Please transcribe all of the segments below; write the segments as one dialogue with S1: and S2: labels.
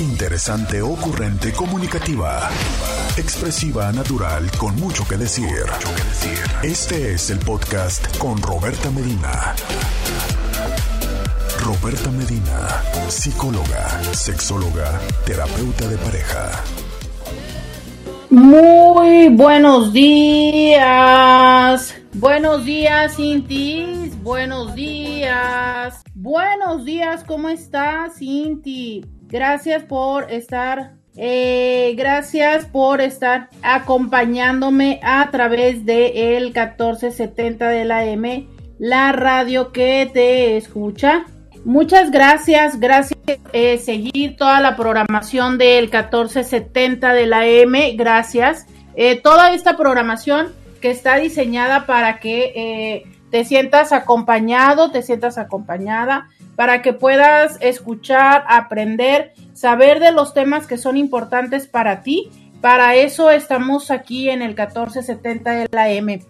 S1: Interesante, ocurrente, comunicativa. Expresiva, natural, con mucho que decir. Este es el podcast con Roberta Medina. Roberta Medina, psicóloga, sexóloga, terapeuta de pareja.
S2: Muy buenos días. Buenos días, Cinti. Buenos días. Buenos días, ¿cómo estás, Cinti? Gracias por estar, eh, gracias por estar acompañándome a través de el 1470 de la M, la radio que te escucha. Muchas gracias, gracias eh, seguir toda la programación del 1470 de la M, gracias. Eh, toda esta programación que está diseñada para que te sientas acompañado, te sientas acompañada, para que puedas escuchar, aprender, saber de los temas que son importantes para ti. Para eso estamos aquí en el 1470 de la M.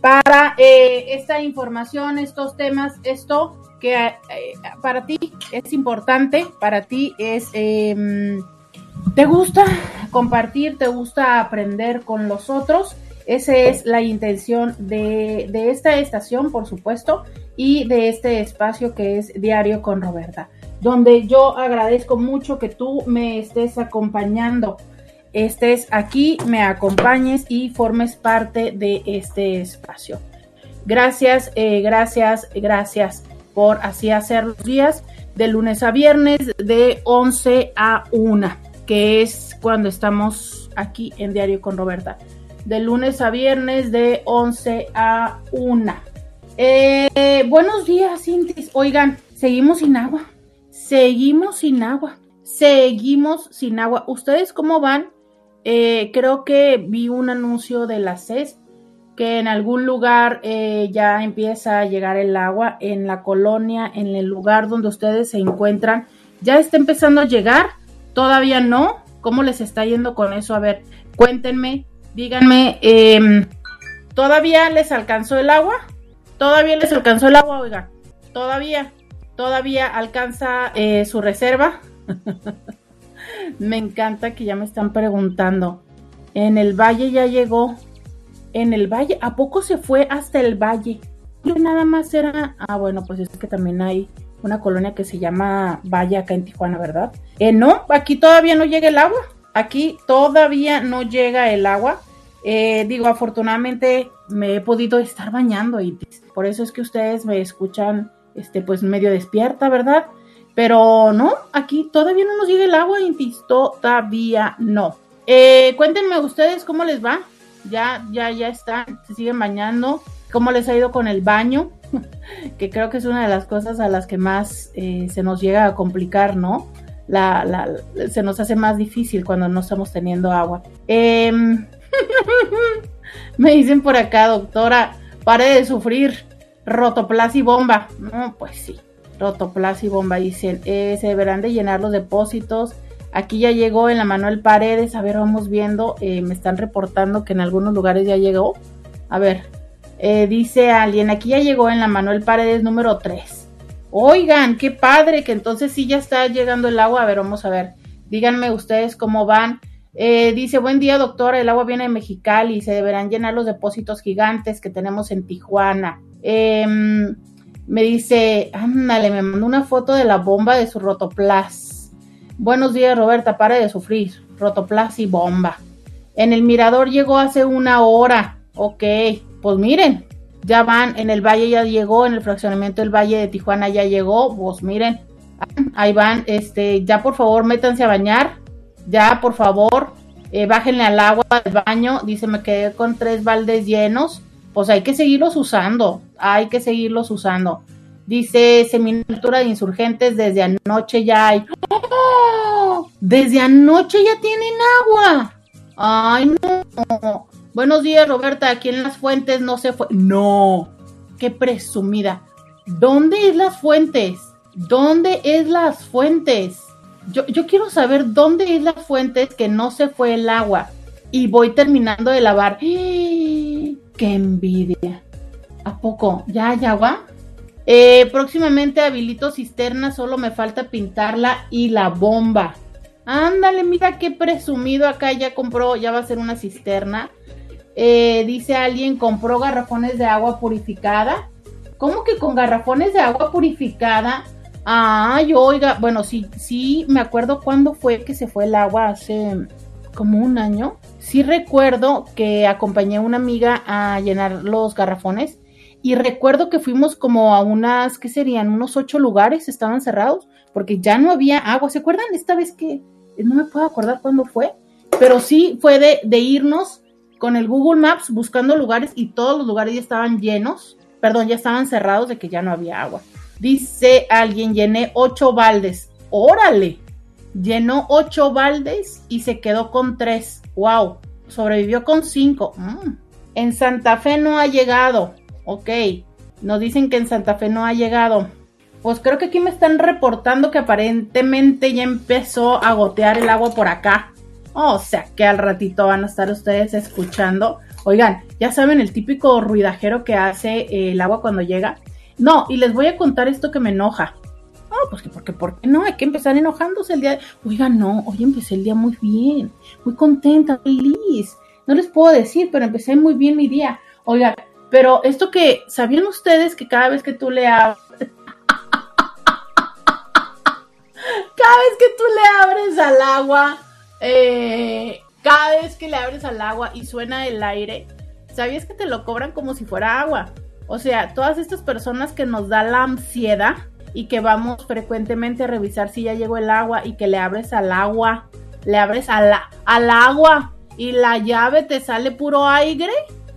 S2: Para esta información, estos temas, esto que eh, para ti es importante, para ti es, em, te gusta compartir, te gusta aprender con los otros. Esa es la intención de, esta estación, por supuesto, y de este espacio que es Diario con Roberta, donde yo agradezco mucho que tú me estés acompañando, estés aquí, me acompañes y formes parte de este espacio. Gracias, eh, gracias, gracias por así hacer los días de lunes a viernes de 11 a 1, que es cuando estamos aquí en Diario con Roberta. De lunes a viernes de 11 a 1. Eh, buenos días, Cintis. Oigan, seguimos sin agua. Seguimos sin agua. Seguimos sin agua. ¿Ustedes cómo van? Eh, creo que vi un anuncio de la CES que en algún lugar eh, ya empieza a llegar el agua, en la colonia, en el lugar donde ustedes se encuentran, ya está empezando a llegar, todavía no, ¿cómo les está yendo con eso? A ver, cuéntenme, díganme, em, ¿todavía les alcanzó el agua? ¿Todavía les alcanzó el agua, oiga? ¿Todavía? ¿Todavía alcanza eh, su reserva? me encanta que ya me están preguntando. En el valle ya llegó, en el valle. ¿A poco se fue hasta el valle? Nada más era. Ah, bueno, pues es que también hay una colonia que se llama Valle acá en Tijuana, ¿verdad? Eh, no, aquí todavía no llega el agua. Aquí todavía no llega el agua. Eh, digo, afortunadamente me he podido estar bañando y por eso es que ustedes me escuchan, este, pues medio despierta, ¿verdad? Pero no, aquí todavía no nos llega el agua, y todavía no. Eh, cuéntenme ustedes cómo les va ya, ya, ya están, se siguen bañando. ¿Cómo les ha ido con el baño? que creo que es una de las cosas a las que más eh, se nos llega a complicar, ¿no? La, la, se nos hace más difícil cuando no estamos teniendo agua. Em, me dicen por acá, doctora, pare de sufrir. Rotoplas y bomba. No, pues sí. Rotoplas y bomba. Dicen, eh, se deberán de llenar los depósitos Aquí ya llegó en la Manuel Paredes, a ver, vamos viendo, eh, me están reportando que en algunos lugares ya llegó. A ver, eh, dice alguien, aquí ya llegó en la Manuel Paredes número 3. Oigan, qué padre, que entonces sí ya está llegando el agua. A ver, vamos a ver. Díganme ustedes cómo van. Eh, dice, buen día doctora, el agua viene de Mexicali y se deberán llenar los depósitos gigantes que tenemos en Tijuana. Em, me dice, ándale, me mandó una foto de la bomba de su rotoplas. Buenos días, Roberta, pare de sufrir. Rotoplas y bomba. En el mirador llegó hace una hora. Ok, pues miren, ya van, en el valle ya llegó, en el fraccionamiento del valle de Tijuana ya llegó, pues miren, ahí van, este, ya por favor métanse a bañar, ya por favor, eh, bájenle al agua del baño, dice me quedé con tres baldes llenos, pues hay que seguirlos usando, hay que seguirlos usando. Dice Seminaltura de Insurgentes, desde anoche ya hay. ¡Oh! Desde anoche ya tienen agua. Ay, no. Buenos días, Roberta. Aquí en las fuentes no se fue. No. Qué presumida. ¿Dónde es las fuentes? ¿Dónde es las fuentes? Yo, yo quiero saber dónde es las fuentes que no se fue el agua. Y voy terminando de lavar. ¡Qué envidia! ¿A poco? ¿Ya hay agua? Eh, próximamente habilito cisterna, solo me falta pintarla y la bomba. Ándale, mira qué presumido acá ya compró, ya va a ser una cisterna. Eh, dice alguien, compró garrafones de agua purificada. ¿Cómo que con garrafones de agua purificada? Ay, oiga, bueno, sí, sí, me acuerdo cuándo fue que se fue el agua hace como un año. Sí recuerdo que acompañé a una amiga a llenar los garrafones y recuerdo que fuimos como a unas, ¿qué serían? Unos ocho lugares, estaban cerrados porque ya no había agua. ¿Se acuerdan esta vez que no me puedo acordar cuándo fue, pero sí fue de, irnos con el Google Maps buscando lugares y todos los lugares ya estaban llenos, perdón, ya estaban cerrados de que ya no había agua. Dice alguien, llené ocho baldes. Órale, llenó ocho baldes y se quedó con tres. Wow, sobrevivió con cinco. Mm. En Santa Fe no ha llegado. Ok, nos dicen que en Santa Fe no ha llegado pues creo que aquí me están reportando que aparentemente ya empezó a gotear el agua por acá. O sea que al ratito van a estar ustedes escuchando. Oigan, ya saben el típico ruidajero que hace el agua cuando llega. No, y les voy a contar esto que me enoja. Oh, pues porque, ¿por qué no? Hay que empezar enojándose el día. Oigan, no, hoy empecé el día muy bien, muy contenta, feliz. No les puedo decir, pero empecé muy bien mi día. Oigan, pero esto que, ¿sabían ustedes que cada vez que tú le hablas cada vez que tú le abres al agua, eh, cada vez que le abres al agua y suena el aire, ¿sabías que te lo cobran como si fuera agua? O sea, todas estas personas que nos da la ansiedad y que vamos frecuentemente a revisar si ya llegó el agua y que le abres al agua, le abres al agua y la llave te sale puro aire,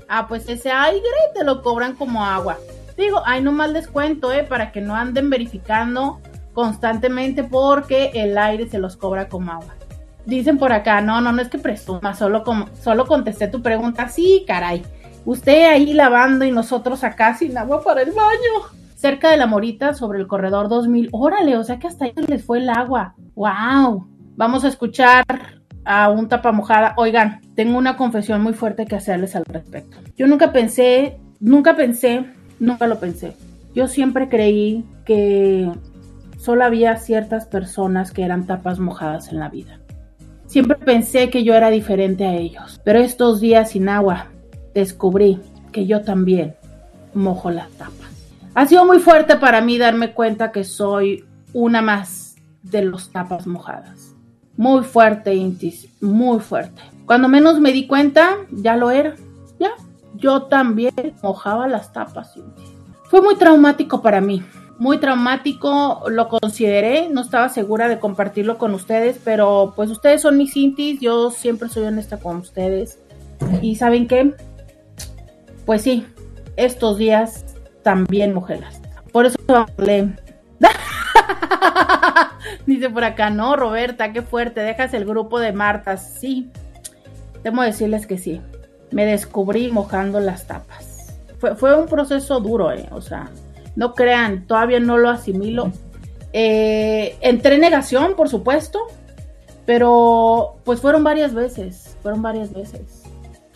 S2: ah, pues ese aire te lo cobran como agua. Digo, hay no les cuento, ¿eh? Para que no anden verificando constantemente porque el aire se los cobra como agua. Dicen por acá, no, no, no es que presuma, solo, como, solo contesté tu pregunta. Sí, caray. Usted ahí lavando y nosotros acá sin agua para el baño. Cerca de la morita sobre el corredor 2000. Órale, o sea que hasta ahí les fue el agua. ¡Wow! Vamos a escuchar a un tapa mojada. Oigan, tengo una confesión muy fuerte que hacerles al respecto. Yo nunca pensé, nunca pensé, nunca lo pensé. Yo siempre creí que solo había ciertas personas que eran tapas mojadas en la vida. Siempre pensé que yo era diferente a ellos, pero estos días sin agua descubrí que yo también mojo las tapas. Ha sido muy fuerte para mí darme cuenta que soy una más de los tapas mojadas. Muy fuerte, Intis, muy fuerte. Cuando menos me di cuenta, ya lo era. Ya, yo también mojaba las tapas, Intis. Fue muy traumático para mí muy traumático, lo consideré, no estaba segura de compartirlo con ustedes, pero pues ustedes son mis intis, yo siempre soy honesta con ustedes. Y ¿saben qué? Pues sí, estos días también mujeres. Por eso hablé. Dice por acá, no, Roberta, qué fuerte, dejas el grupo de Martas. Sí, Debo decirles que sí. Me descubrí mojando las tapas. Fue, fue un proceso duro, ¿eh? O sea, no crean, todavía no lo asimilo. Eh, entré en negación, por supuesto, pero pues fueron varias veces, fueron varias veces.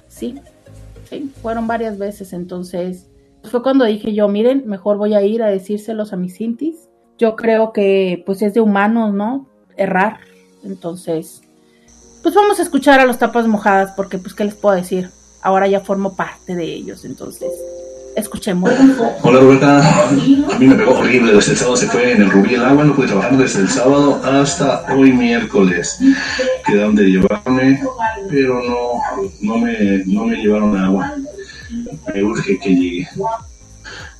S2: Sí, sí, fueron varias veces. Entonces, fue cuando dije yo, miren, mejor voy a ir a decírselos a mis cintis. Yo creo que pues es de humanos, ¿no? Errar. Entonces, pues vamos a escuchar a los tapas mojadas porque pues, ¿qué les puedo decir? Ahora ya formo parte de ellos, entonces Escuchemos.
S3: Hola Roberta, a mí me pegó horrible, desde el sábado se fue en el Rubí el agua, no pude trabajar desde el sábado hasta hoy miércoles. Quedaron de llevarme, pero no, no, me, no me llevaron agua. Me urge que llegue.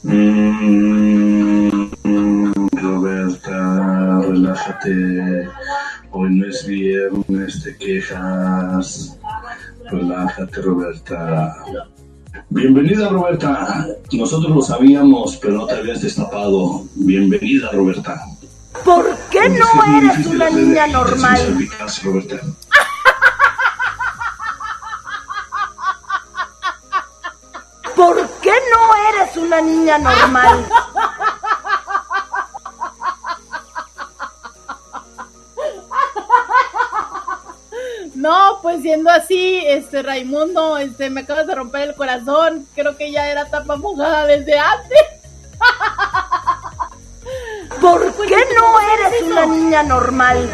S3: Mm, Roberta, relájate. Hoy no es viernes, te quejas. Relájate, Roberta. Bienvenida Roberta. Nosotros lo sabíamos, pero no te habías destapado. Bienvenida Roberta.
S4: ¿Por qué no eres una niña normal?
S3: Roberta.
S4: ¿Por qué no eres una niña normal?
S2: Pues siendo así, este Raimundo, este me acabas de romper el corazón. Creo que ya era tapa mojada desde antes.
S4: ¿Por qué no eres una niña normal?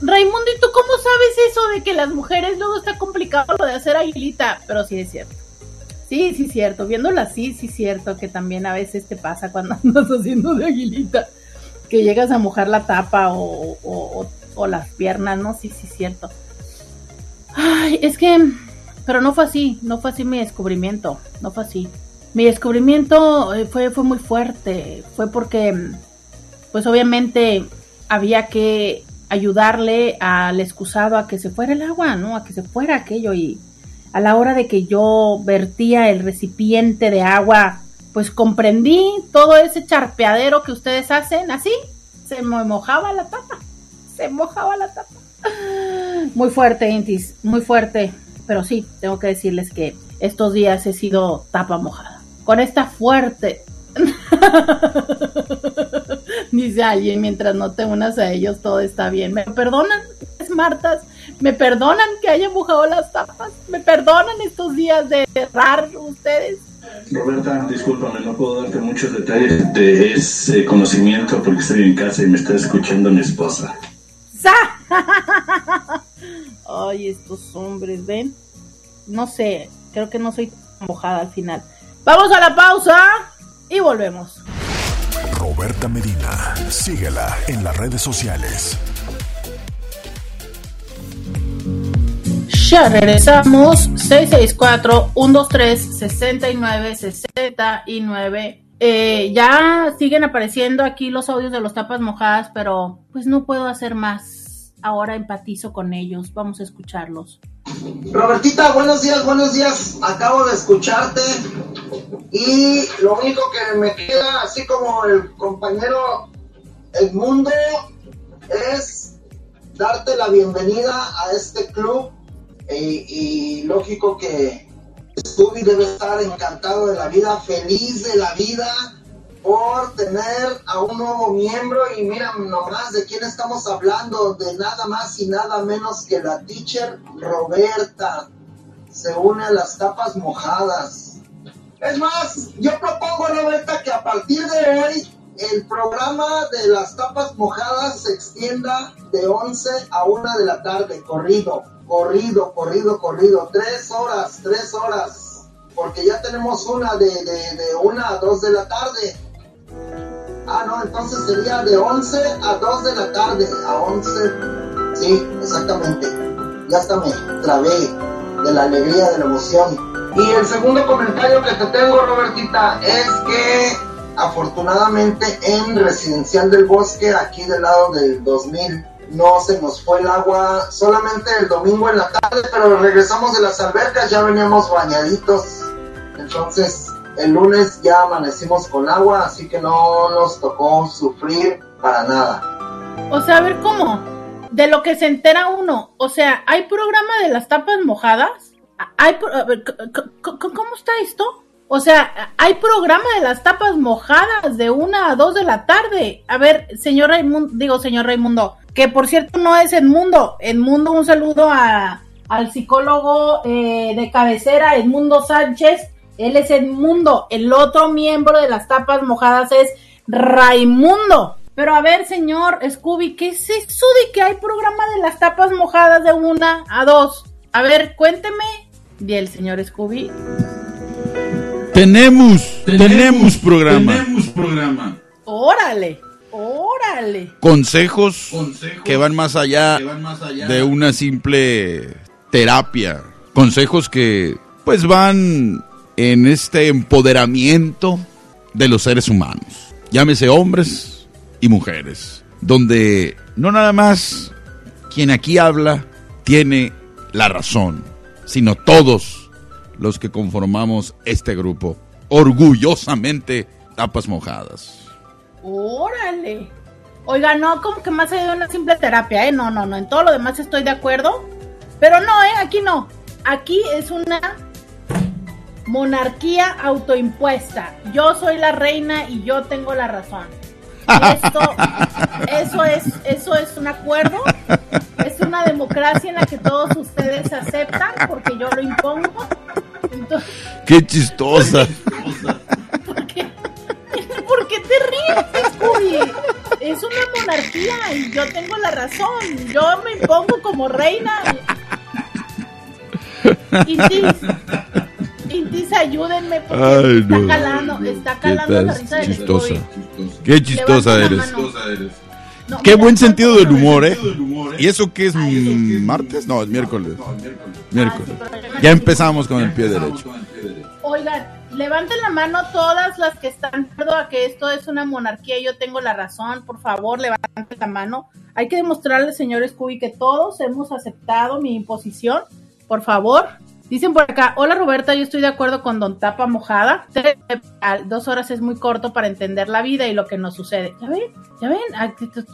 S2: Raimundo, ¿y tú cómo sabes eso de que las mujeres luego está complicado lo de hacer aguilita? Pero sí es cierto. Sí, sí es cierto. Viéndola así, sí es cierto que también a veces te pasa cuando andas haciendo de aguilita. Que llegas a mojar la tapa o, o, o las piernas, ¿no? Sí, sí es cierto. Ay, es que... Pero no fue así, no fue así mi descubrimiento, no fue así. Mi descubrimiento eh, fue, fue muy fuerte, fue porque, pues obviamente había que ayudarle al excusado a que se fuera el agua, ¿no? A que se fuera aquello y a la hora de que yo vertía el recipiente de agua, pues comprendí todo ese charpeadero que ustedes hacen, así, se me mojaba la tapa, se mojaba la tapa. Muy fuerte, Intis, muy fuerte, pero sí, tengo que decirles que estos días he sido tapa mojada con esta fuerte. Dice alguien, mientras no te unas a ellos, todo está bien. ¿Me perdonan, Martas? ¿Me perdonan que haya mojado las tapas? ¿Me perdonan estos días de errar ustedes?
S3: Roberta, discúlpame, no puedo darte muchos detalles de ese conocimiento porque estoy en casa y me está escuchando mi esposa.
S2: Ay, estos hombres, ¿ven? No sé, creo que no soy mojada al final. Vamos a la pausa y volvemos.
S1: Roberta Medina, síguela en las redes sociales.
S2: Ya regresamos. 664-123-6969. Eh, ya siguen apareciendo aquí los audios de los tapas mojadas, pero pues no puedo hacer más. Ahora empatizo con ellos. Vamos a escucharlos.
S5: Robertita, buenos días, buenos días. Acabo de escucharte y lo único que me queda, así como el compañero Edmundo, es darte la bienvenida a este club eh, y lógico que Scooby debe estar encantado de la vida, feliz de la vida por tener a un nuevo miembro y mira nomás de quién estamos hablando, de nada más y nada menos que la teacher Roberta. Se une a las tapas mojadas. Es más, yo propongo Roberta que a partir de hoy el programa de las tapas mojadas se extienda de 11 a 1 de la tarde, corrido, corrido, corrido, corrido, tres horas, tres horas, porque ya tenemos una de, de, de 1 a 2 de la tarde Ah, no, entonces sería de 11 a 2 de la tarde, a 11. Sí, exactamente. Ya hasta me trabé de la alegría, de la emoción. Y el segundo comentario que te tengo, Robertita, es que afortunadamente en Residencial del Bosque, aquí del lado del 2000, no se nos fue el agua solamente el domingo en la tarde, pero regresamos de las albercas, ya veníamos bañaditos. Entonces, el lunes ya amanecimos con agua, así que no nos tocó sufrir para nada.
S2: O sea, a ver cómo, de lo que se entera uno, o sea, ¿hay programa de las tapas mojadas? ¿Hay ¿Cómo está esto? O sea, hay programa de las tapas mojadas de una a dos de la tarde. A ver, señor Raimundo, digo señor Raimundo, que por cierto no es Edmundo. Edmundo, un saludo a, al psicólogo eh, de cabecera, Edmundo Sánchez, él es Edmundo. El otro miembro de las tapas mojadas es Raimundo. Pero a ver, señor Scooby, ¿qué es eso de que hay programa de las tapas mojadas de una a dos? A ver, cuénteme. Y el señor Scooby.
S6: Tenemos, tenemos, programa.
S3: Tenemos programa.
S2: Órale, órale.
S6: Consejos, que, van más allá
S3: que van más allá
S6: de una simple terapia. Consejos que pues van en este empoderamiento de los seres humanos, llámese hombres y mujeres, donde no nada más quien aquí habla tiene la razón, sino todos los que conformamos este grupo, orgullosamente tapas mojadas.
S2: Órale. Oiga, no, como que más allá de una simple terapia, ¿eh? No, no, no, en todo lo demás estoy de acuerdo. Pero no, ¿eh? Aquí no. Aquí es una monarquía autoimpuesta. Yo soy la reina y yo tengo la razón. esto, eso es, eso es un acuerdo, es una democracia en la que todos ustedes aceptan porque yo lo impongo.
S6: Qué chistosa.
S2: ¿Por qué, ¿Por qué te ríes, Scooby? Es una monarquía y yo tengo la razón. Yo me pongo como reina. Intis, Intis, ayúdenme porque
S6: Ay,
S2: está
S6: no.
S2: calando, está
S6: ¿Qué
S2: calando la risa del
S6: Chistosa. Qué chistosa eres.
S2: No,
S6: Qué
S2: mira,
S6: buen sentido del humor, ¿eh?
S3: humor,
S6: ¿Y eso qué es? mm, ¿Martes? No, es miércoles.
S2: Ah,
S6: Miércoles.
S2: sí, pero-
S6: Ya empezamos con el pie derecho.
S2: Oigan, levanten la mano todas las que están de acuerdo a que esto es una monarquía y yo tengo la razón. Por favor, levanten la mano. Hay que demostrarle, señor Scooby, que todos hemos aceptado mi imposición. Por favor. Dicen por acá, hola Roberta, yo estoy de acuerdo con Don Tapa Mojada. Dos horas es muy corto para entender la vida y lo que nos sucede. Ya ven, ya ven,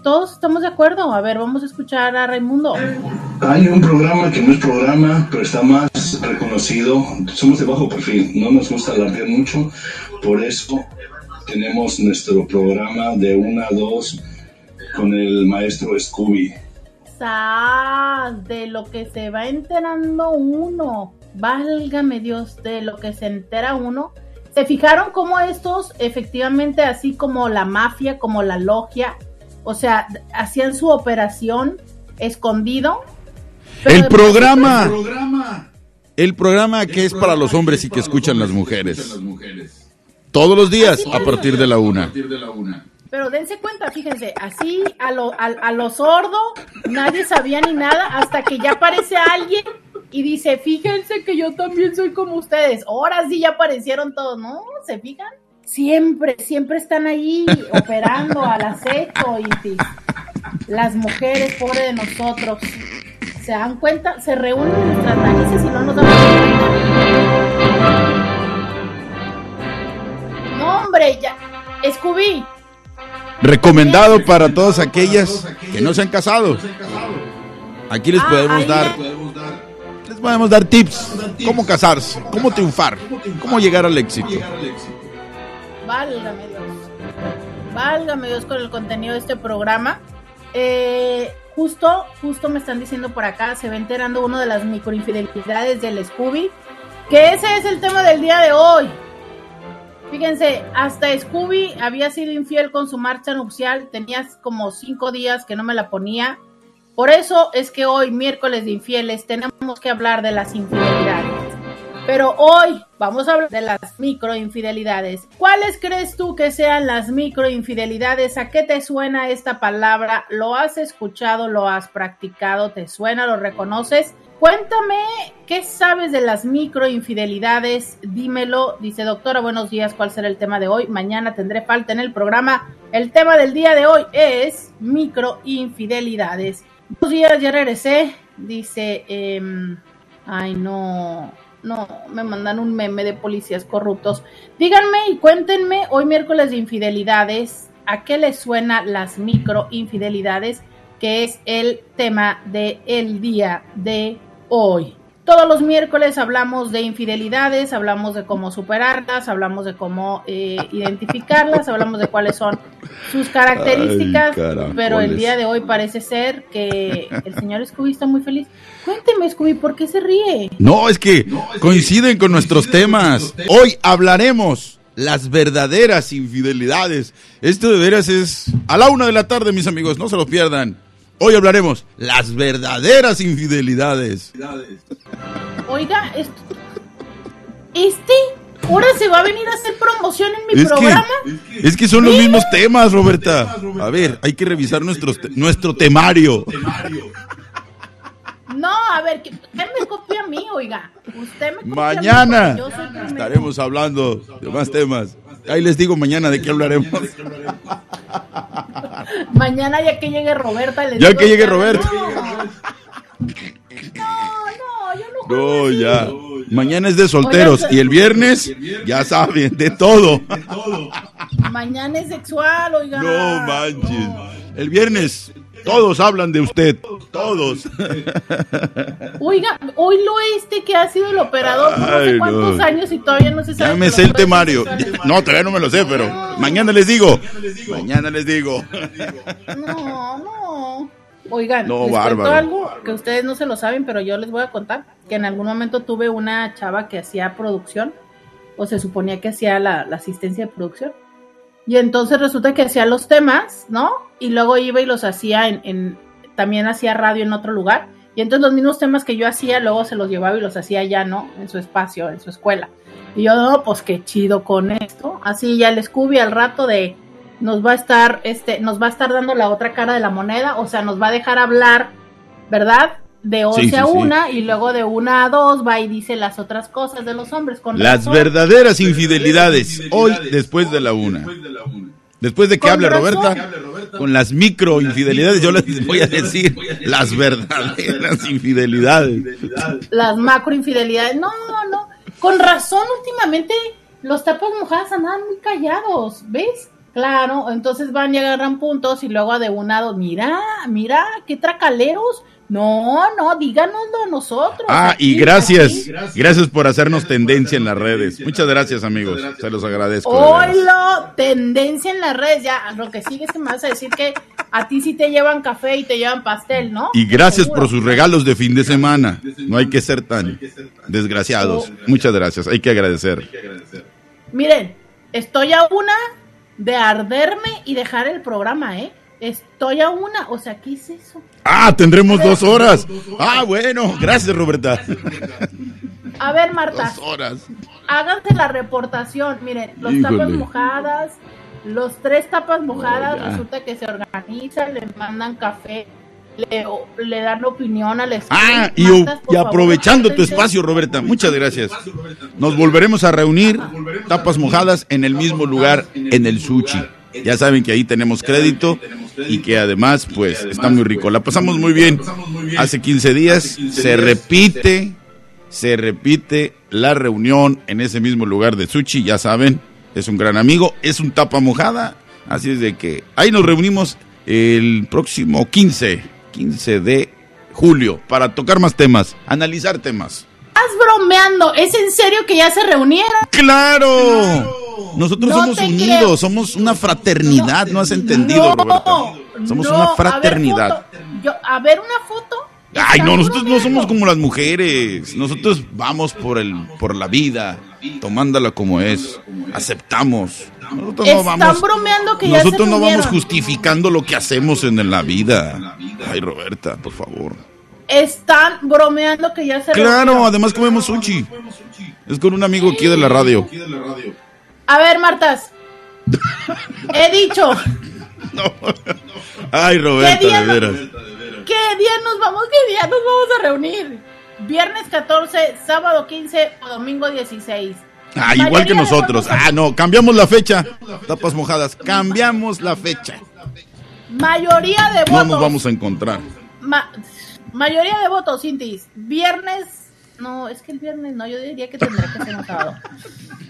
S2: todos estamos de acuerdo. A ver, vamos a escuchar a Raimundo.
S3: Hay un programa que no es programa, pero está más reconocido. Somos de bajo perfil, no nos gusta alardear mucho, por eso tenemos nuestro programa de una a dos con el maestro Scooby.
S2: De lo que se va enterando uno. Válgame Dios, de lo que se entera uno. ¿Se fijaron cómo estos, efectivamente, así como la mafia, como la logia, o sea, hacían su operación escondido?
S6: El
S2: de-
S6: programa. El programa que es para los hombres y que escuchan las mujeres. Todos los días a partir de la una.
S2: Pero dense cuenta, fíjense, así a lo, a, a lo sordo, nadie sabía ni nada, hasta que ya aparece alguien y dice, fíjense que yo también soy como ustedes. Ahora sí ya aparecieron todos, ¿no? ¿Se fijan? Siempre, siempre están ahí operando al acecho y las mujeres, pobre de nosotros. ¿Se dan cuenta? Se reúnen en nuestras narices y no nos damos cuenta. No, hombre, ya. Scooby,
S6: Recomendado para todas aquellas que no se han casado. Aquí les
S2: Ah,
S6: podemos
S2: ahí
S6: dar, podemos dar tips. Cómo casarse, cómo triunfar, cómo llegar al éxito.
S2: Válgame Dios. Válgame Dios con el contenido de este programa. Eh, justo, justo me están diciendo por acá, se va enterando uno de las microinfidelidades del Scooby, que ese es el tema del día de hoy. Fíjense, hasta Scooby había sido infiel con su marcha nupcial, tenías como cinco días que no me la ponía. Por eso es que hoy, miércoles de infieles, tenemos que hablar de las infidelidades. Pero hoy vamos a hablar de las microinfidelidades. ¿Cuáles crees tú que sean las microinfidelidades? ¿A qué te suena esta palabra? ¿Lo has escuchado? ¿Lo has practicado? ¿Te suena? ¿Lo reconoces? Cuéntame qué sabes de las microinfidelidades. Dímelo. Dice doctora, buenos días. ¿Cuál será el tema de hoy? Mañana tendré falta en el programa. El tema del día de hoy es microinfidelidades. Buenos días, ya regresé. Dice, em, ay no, no, me mandan un meme de policías corruptos. Díganme y cuéntenme hoy miércoles de infidelidades, ¿a qué les suena las microinfidelidades? Que es el tema del el día de hoy. Todos los miércoles hablamos de infidelidades, hablamos de cómo superarlas, hablamos de cómo eh, identificarlas, hablamos de cuáles son sus características,
S6: Ay, caracoles.
S2: pero el día de hoy parece ser que el señor Scooby está muy feliz. Cuénteme, Scooby, ¿por qué se ríe?
S6: No, es que coinciden con nuestros temas. Hoy hablaremos las verdaderas infidelidades. Esto de veras es a la una de la tarde, mis amigos, no se lo pierdan. Hoy hablaremos las verdaderas infidelidades.
S2: Oiga, esto, este, ahora se va a venir a hacer promoción en mi
S6: Es
S2: programa.
S6: que, es que son los mismos temas, Roberta. A ver, hay que revisar nuestros nuestro temario.
S2: No, a ver, que usted me copia a mí, oiga. Usted me copia a mí
S6: Mañana
S2: yo soy
S6: estaremos hablando de más temas. Ahí les digo mañana de qué hablaremos.
S2: Mañana ya que llegue Roberta. les
S6: Ya
S2: digo,
S6: que llegue
S2: "No,
S6: Roberta".
S2: No, no, yo no juego
S6: No, ya. Mañana es de solteros y el viernes, ya saben, de todo.
S2: Mañana es sexual, oiga.
S6: No manches. El viernes, todos hablan de usted. Todos.
S2: Oiga, hoy lo este que ha sido el operador por no
S6: Ay,
S2: sé
S6: no.
S2: cuántos años y todavía no se sabe.
S6: Ya me sé el temario. No, todavía no me lo sé, pero mañana les digo. Mañana les digo.
S2: No, no. Oigan,
S6: No,
S2: les
S6: bárbaro.
S2: cuento algo que ustedes no se lo saben, pero yo les voy a contar que en algún momento tuve una chava que hacía producción, o se suponía que hacía la, la asistencia de producción. Y entonces resulta que hacía los temas, ¿no? Y luego iba y los hacía en, en también hacía radio en otro lugar. Y entonces los mismos temas que yo hacía, luego se los llevaba y los hacía ya, ¿no? En su espacio, en su escuela. Y yo, no, pues qué chido con esto. Así ya el Scooby al rato de nos va a estar, este, nos va a estar dando la otra cara de la moneda, o sea, nos va a dejar hablar, ¿verdad? De 11
S6: Sí, sí,
S2: a
S6: sí.
S2: 1 y luego de 1 a 2 va y dice las otras cosas de los hombres. Con
S6: Las
S2: razón.
S6: verdaderas infidelidades, hoy después de la una. Después de que hable. Roberta, con las micro infidelidades, yo les voy a decir las verdaderas infidelidades.
S2: Las macro infidelidades. No, no. Con razón, últimamente los tapas mojadas andaban muy callados, ¿ves? Claro, entonces van y agarran puntos y luego de un lado, mira, mira, qué tracaleros. No, no, díganoslo a nosotros.
S6: Ah, y gracias,
S2: aquí.
S6: gracias por hacernos tendencia en las redes. Muchas gracias, amigos. Se los agradezco.
S2: Oilo, tendencia en las redes. Ya, lo que sigue es que me vas a decir que a ti sí te llevan café y te llevan pastel, ¿no?
S6: Y gracias
S2: Seguro.
S6: por sus regalos de fin de semana. No hay que ser tan desgraciados. Muchas gracias, hay que agradecer.
S2: Miren, estoy a una de arderme y dejar el programa, ¿eh? Estoy a una, o sea, ¿qué es eso?
S6: Ah, tendremos dos horas. Ah, bueno, gracias, Roberta.
S2: A ver, Marta,
S6: Dos horas.
S2: háganse la reportación. Miren, los
S6: Híjole.
S2: tapas mojadas, los tres tapas mojadas,
S6: ya.
S2: resulta que se organizan, le mandan café, le, le dan opinión al
S6: Ah, y,
S2: Martas,
S6: y
S2: favor,
S6: aprovechando tu espacio, Roberta, muchas gracias. Nos volveremos a reunir, tapas mojadas, en el mismo lugar, en el sushi. Ya saben que ahí tenemos crédito y que además, pues, está muy rico. La pasamos muy bien. Hace 15 días se repite, se repite la reunión en ese mismo lugar de sushi, ya saben. Es un gran amigo, es un tapa mojada. Así es de que ahí nos reunimos el próximo 15, 15 de julio, para tocar más temas, analizar temas.
S2: Estás bromeando, ¿es en serio que ya se reunieron?
S6: ¡Claro! Nosotros
S2: No
S6: somos unidos,
S2: creo.
S6: somos una fraternidad, no, has entendido,
S2: No,
S6: Roberta. Somos una
S2: a ver,
S6: fraternidad.
S2: foto. Yo- A ver, una foto.
S6: Ay, no, nosotros no somos como las mujeres. Nosotros vamos por el por la vida, tomándola como es. Aceptamos. Nosotros no
S2: Están
S6: vamos
S2: bromeando que ya se
S6: Nosotros no vamos justificando lo que hacemos en la vida. Ay, Roberta, por favor.
S2: Están bromeando que ya se
S6: Claro, además comemos sushi. Es con un amigo aquí de la radio.
S2: A ver, Martas. He dicho,
S6: Ay, Roberta,
S2: ¿Qué día
S6: de
S2: no-
S6: veras.
S2: ¿qué día nos vamos? ¿Qué día nos vamos a reunir? Viernes 14, sábado 15 o domingo 16.
S6: Ah, igual que nosotros. Ah, no, cambiamos la fecha. Tapas mojadas, cambiamos la fecha.
S2: Mayoría de
S6: No
S2: votos.
S6: nos vamos a encontrar.
S2: Ma- mayoría de votos, Cintis. Viernes. No, es que el viernes no, yo diría que tendría que ser un sábado.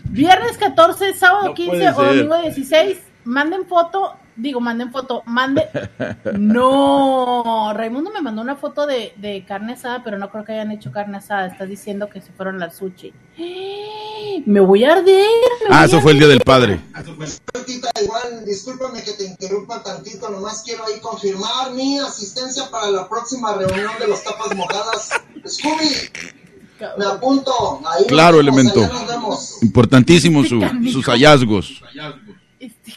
S2: Viernes 14, sábado
S6: No
S2: 15
S6: puede
S2: o domingo 16. Manden foto. Digo, manden foto. Manden. No. Raimundo me mandó una foto de, de carne asada, pero no creo que hayan hecho carne asada. Estás diciendo que se fueron al sushi. Me voy a arder. me
S6: Ah, eso fue el Día del Padre.
S5: Tita, igual, discúlpame que te interrumpa tantito, nomás quiero ahí confirmar mi asistencia para la próxima reunión de los tapas mojadas. Scooby, me apunto. Ahí
S6: Claro, elemento.
S5: allá.
S6: Importantísimo su- sus hallazgos.
S2: Este.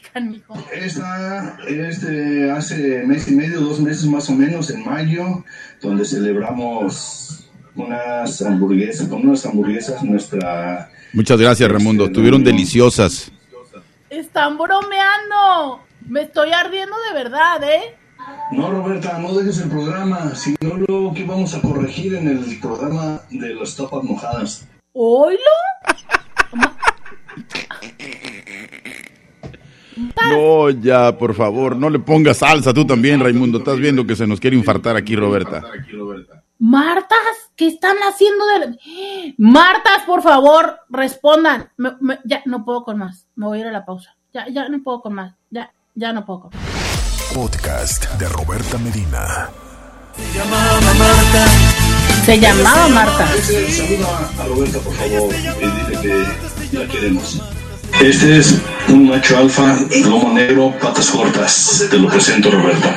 S3: Esta, este, hace mes y medio, dos meses más o menos, en mayo, donde celebramos unas hamburguesas, con unas hamburguesas nuestra...
S6: Muchas gracias, Raimundo. Estuvieron deliciosas.
S2: Están bromeando. Me estoy ardiendo de verdad, ¿eh?
S3: No, Roberta, no dejes el programa, si no lo que vamos a corregir en el programa de las tapas mojadas.
S2: ¿Oilo?
S6: No, ya, por favor, no le pongas salsa tú también, Raimundo. Estás viendo que se nos quiere infartar aquí, Roberta.
S2: Martas, ¿qué están haciendo de Martas, por favor, respondan. Me- me- ya no puedo con más. Me voy a ir a la pausa. Ya, ya no puedo con más. Ya, ya no puedo con más.
S1: Podcast de Roberta Medina.
S2: Se llamaba Marta.
S3: Saluda a Roberta, por favor, y dile que la queremos. Este es un macho alfa, lomo negro, patas cortas. Te lo presento, Roberta.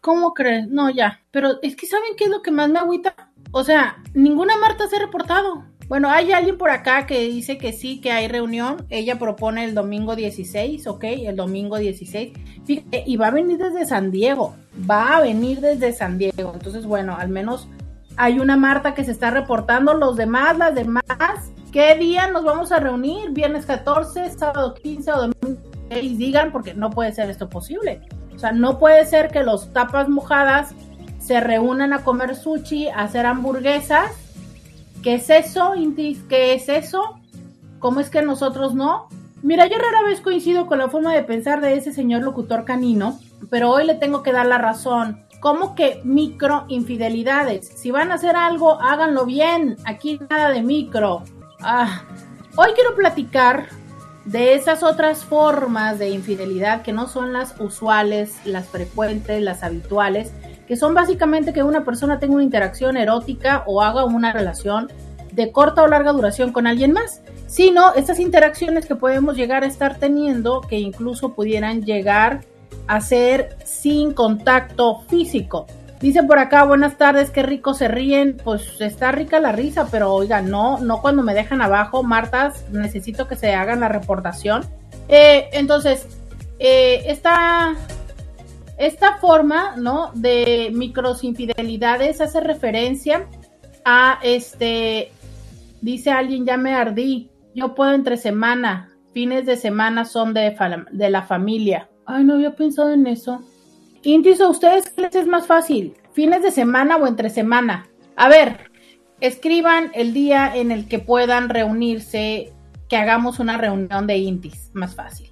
S2: ¿Cómo crees? No, ya. Pero es que ¿saben qué es lo que más me agüita? O sea, ninguna Marta se ha reportado. Bueno, hay alguien por acá que dice que sí, que hay reunión. Ella propone el domingo 16, ¿ok? El domingo 16. Fíjate, y va a venir desde San Diego. Va a venir desde San Diego. Entonces, bueno, al menos hay una Marta que se está reportando. Los demás, las demás, ¿qué día nos vamos a reunir? Viernes 14, sábado 15 o domingo 6. Digan, porque no puede ser esto posible. O sea, no puede ser que los tapas mojadas se reúnan a comer sushi, a hacer hamburguesas ¿Qué es eso, Intis? ¿Qué es eso? ¿Cómo es que nosotros no? Mira, yo rara vez coincido con la forma de pensar de ese señor locutor canino, pero hoy le tengo que dar la razón. ¿Cómo que micro infidelidades? Si van a hacer algo, háganlo bien. Aquí nada de micro. Ah. Hoy quiero platicar de esas otras formas de infidelidad que no son las usuales, las frecuentes, las habituales, que son básicamente que una persona tenga una interacción erótica o haga una relación de corta o larga duración con alguien más, sino estas interacciones que podemos llegar a estar teniendo que incluso pudieran llegar a ser sin contacto físico. Dice por acá, buenas tardes, qué rico se ríen. Pues está rica la risa, pero oiga, no, no cuando me dejan abajo, Martas, necesito que se hagan la reportación. Eh, entonces, eh, esta esta forma, ¿no? De micros infidelidades hace referencia a este, dice alguien, ya me ardí, yo puedo entre semana, fines de semana son de, de la familia. Ay, no había pensado en eso. Intis, ¿a ustedes qué les es más fácil? ¿Fines de semana o entre semana? A ver, escriban el día en el que puedan reunirse, que hagamos una reunión de Intis, más fácil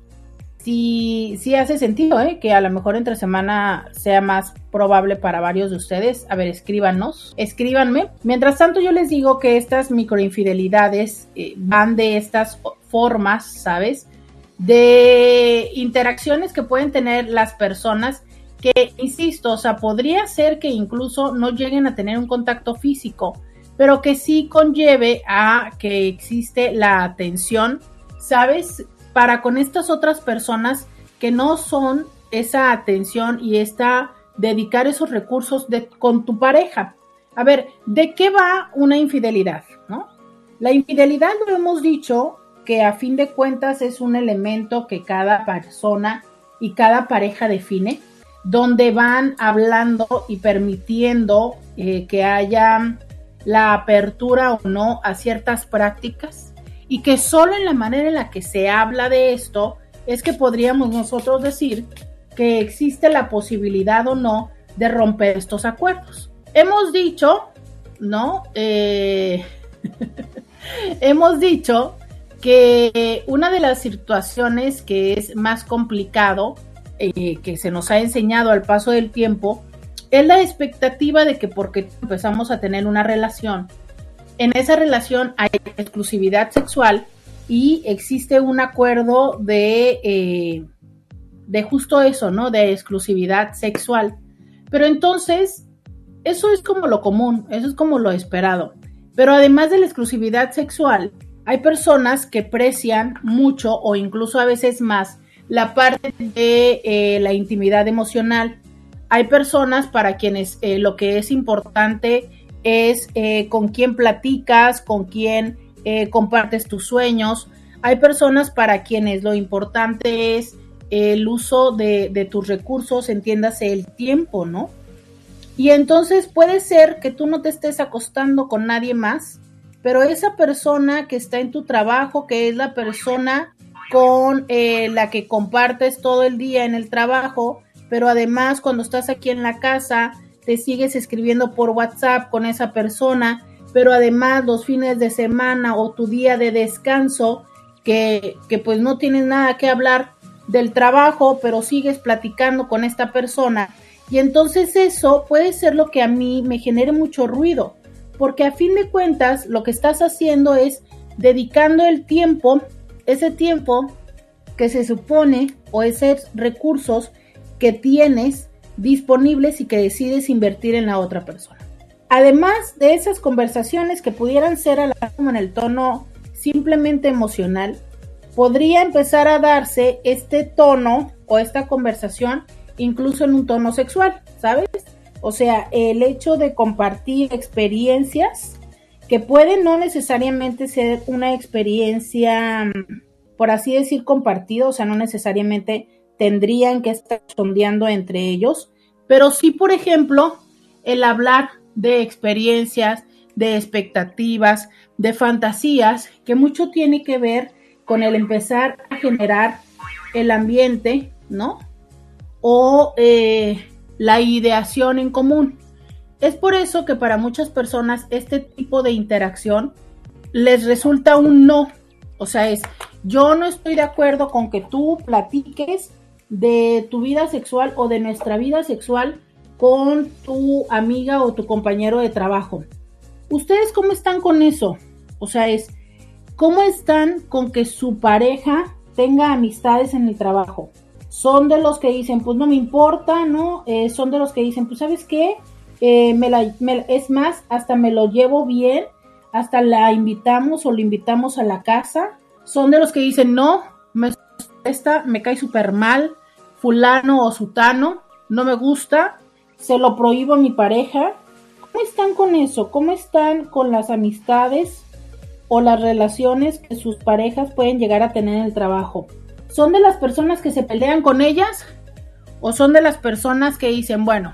S2: sí, sí hace sentido, ¿eh? que a lo mejor entre semana sea más probable para varios de ustedes. A ver, escríbanos, escríbanme. Mientras tanto, yo les digo que estas microinfidelidades eh, van de estas formas, ¿sabes? De interacciones que pueden tener las personas que, insisto, o sea, podría ser que incluso no lleguen a tener un contacto físico, pero que sí conlleve a que existe la atención, ¿sabes? Para con estas otras personas que no son esa atención y esta dedicar esos recursos de, con tu pareja. A ver, ¿de qué va una infidelidad? ¿no? La infidelidad lo hemos dicho que a fin de cuentas es un elemento que cada persona y cada pareja define, donde van hablando y permitiendo eh, que haya la apertura o no a ciertas prácticas y que solo en la manera en la que se habla de esto es que podríamos nosotros decir que existe la posibilidad o no de romper estos acuerdos. Hemos dicho, ¿no? Eh, hemos dicho que una de las situaciones que es más complicado, eh, que se nos ha enseñado al paso del tiempo, es la expectativa de que porque empezamos a tener una relación, en esa relación hay exclusividad sexual y existe un acuerdo de, eh, de justo eso, ¿no? De exclusividad sexual. Pero entonces, eso es como lo común, eso es como lo esperado. Pero además de la exclusividad sexual, hay personas que precian mucho o incluso a veces más la parte de eh, la intimidad emocional. Hay personas para quienes eh, lo que es importante es eh, con quién platicas, con quién eh, compartes tus sueños. Hay personas para quienes lo importante es el uso de, tus recursos, entiéndase el tiempo, ¿no? Y entonces puede ser que tú no te estés acostando con nadie más, pero esa persona que está en tu trabajo, que es la persona con eh, la que compartes todo el día en el trabajo, pero además cuando estás aquí en la casa, te sigues escribiendo por WhatsApp con esa persona, pero además los fines de semana o tu día de descanso, que, que pues no tienes nada que hablar del trabajo, pero sigues platicando con esta persona. Y entonces eso puede ser lo que a mí me genere mucho ruido, porque a fin de cuentas lo que estás haciendo es dedicando el tiempo, ese tiempo que se supone o esos recursos que tienes disponibles y que decides invertir en la otra persona. Además de esas conversaciones que pudieran ser a la en el tono simplemente emocional, podría empezar a darse este tono o esta conversación incluso en un tono sexual, ¿sabes? O sea, el hecho de compartir experiencias que puede no necesariamente ser una experiencia, por así decir, compartida, o sea, no necesariamente tendrían que estar sondeando entre ellos, pero sí, por ejemplo, el hablar de experiencias, de expectativas, de fantasías, que mucho tiene que ver con el empezar a generar el ambiente, ¿no? O eh, la ideación en común. Es por eso que para muchas personas este tipo de interacción les resulta un no. O sea, es, yo no estoy de acuerdo con que tú platiques de tu vida sexual o de nuestra vida sexual con tu amiga o tu compañero de trabajo. ¿Ustedes cómo están con eso? O sea, es, ¿cómo están con que su pareja tenga amistades en el trabajo? Son de los que dicen, pues no me importa, ¿no? Eh, son de los que dicen, pues sabes qué, eh, me la, es más, hasta me lo llevo bien, hasta la invitamos o le invitamos a la casa. Son de los que dicen, no, me, esta, me cae súper mal, fulano o sutano, no me gusta, se lo prohíbo a mi pareja. ¿Cómo están con eso? ¿Cómo están con las amistades o las relaciones que sus parejas pueden llegar a tener en el trabajo? ¿Son de las personas que se pelean con ellas? ¿O son de las personas que dicen, bueno,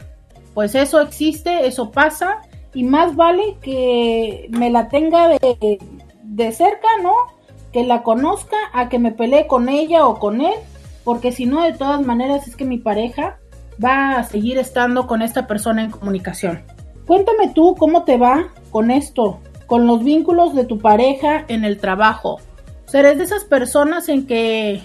S2: pues eso existe, eso pasa, y más vale que me la tenga de, de cerca, ¿no? Que la conozca, a que me pelee con ella o con él, porque si no, de todas maneras es que mi pareja va a seguir estando con esta persona en comunicación. Cuéntame tú cómo te va con esto, con los vínculos de tu pareja en el trabajo. ¿Eres de esas personas en que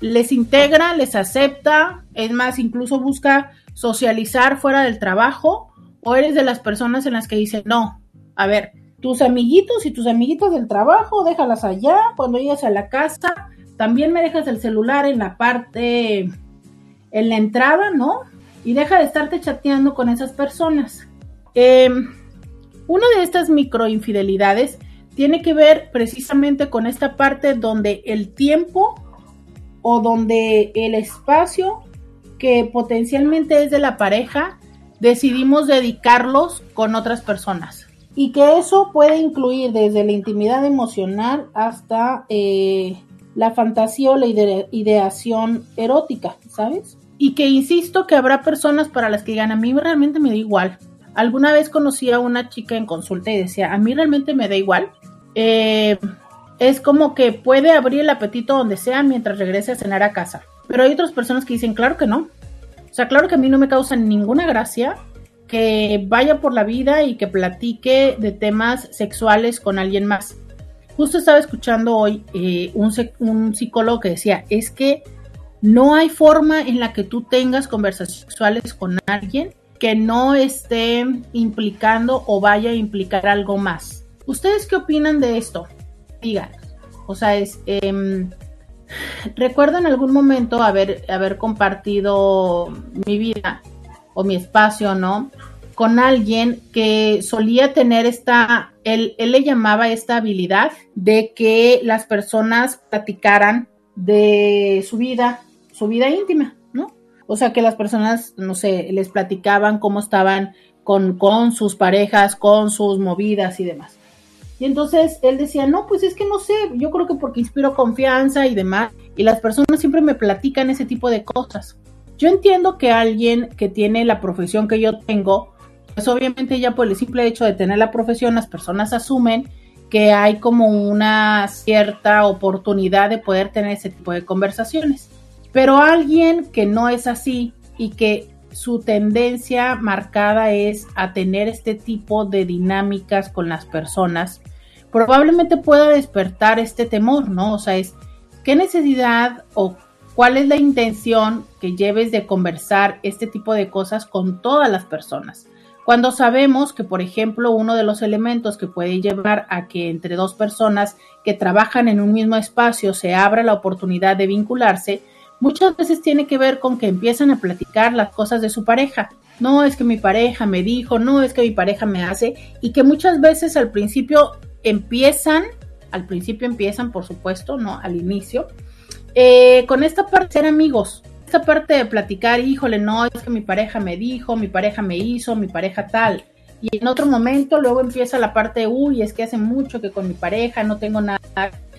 S2: les integra, les acepta, es más, incluso busca socializar fuera del trabajo? ¿O eres de las personas en las que dicen, no, a ver, tus amiguitos y tus amiguitas del trabajo, déjalas allá, cuando llegues a la casa, también me dejas el celular en la parte, en la entrada, ¿no? Y deja de estarte chateando con esas personas. Em, una de estas microinfidelidades tiene que ver precisamente con esta parte donde el tiempo o donde el espacio que potencialmente es de la pareja decidimos dedicarlos con otras personas. Y que eso puede incluir desde la intimidad emocional hasta eh, la fantasía o la ideación erótica, ¿sabes? Y que insisto que habrá personas para las que digan, a mí realmente me da igual. Alguna vez conocí a una chica en consulta y decía, a mí realmente me da igual. Eh, es como que puede abrir el apetito donde sea mientras regrese a cenar a casa. Pero hay otras personas que dicen, claro que no. O sea, claro que a mí no me causa ninguna gracia que vaya por la vida y que platique de temas sexuales con alguien más. Justo estaba escuchando hoy eh, un, psicólogo que decía, es que no hay forma en la que tú tengas conversaciones sexuales con alguien que no esté implicando o vaya a implicar algo más. ¿Ustedes qué opinan de esto? Digan. O sea, es... Em, recuerdo en algún momento haber, haber compartido mi vida o mi espacio, ¿no? Con alguien que solía tener esta, él, él, le llamaba esta habilidad de que las personas platicaran de su vida, su vida íntima, ¿no? O sea, que las personas, no sé, les platicaban cómo estaban con, con sus parejas, con sus movidas y demás. Y entonces él decía, no, pues es que no sé, yo creo que porque inspiro confianza y demás, y las personas siempre me platican ese tipo de cosas. Yo entiendo que alguien que tiene la profesión que yo tengo, pues obviamente ya por el simple hecho de tener la profesión, las personas asumen que hay como una cierta oportunidad de poder tener ese tipo de conversaciones. Pero alguien que no es así y que su tendencia marcada es a tener este tipo de dinámicas con las personas, probablemente pueda despertar este temor, ¿no? O sea, es qué necesidad o cuál es la intención que lleves de conversar este tipo de cosas con todas las personas. Cuando sabemos que, por ejemplo, uno de los elementos que puede llevar a que entre dos personas que trabajan en un mismo espacio se abra la oportunidad de vincularse, muchas veces tiene que ver con que empiezan a platicar las cosas de su pareja. No es que mi pareja me dijo, no es que mi pareja me hace, y que muchas veces al principio empiezan, al principio empiezan, por supuesto, ¿no? Al inicio, eh, con esta parte de ser amigos, parte de platicar, híjole, no, es que mi pareja me dijo, mi pareja me hizo, mi pareja tal. y en otro momento luego empieza la parte, uy, es que hace mucho que con mi pareja no tengo nada.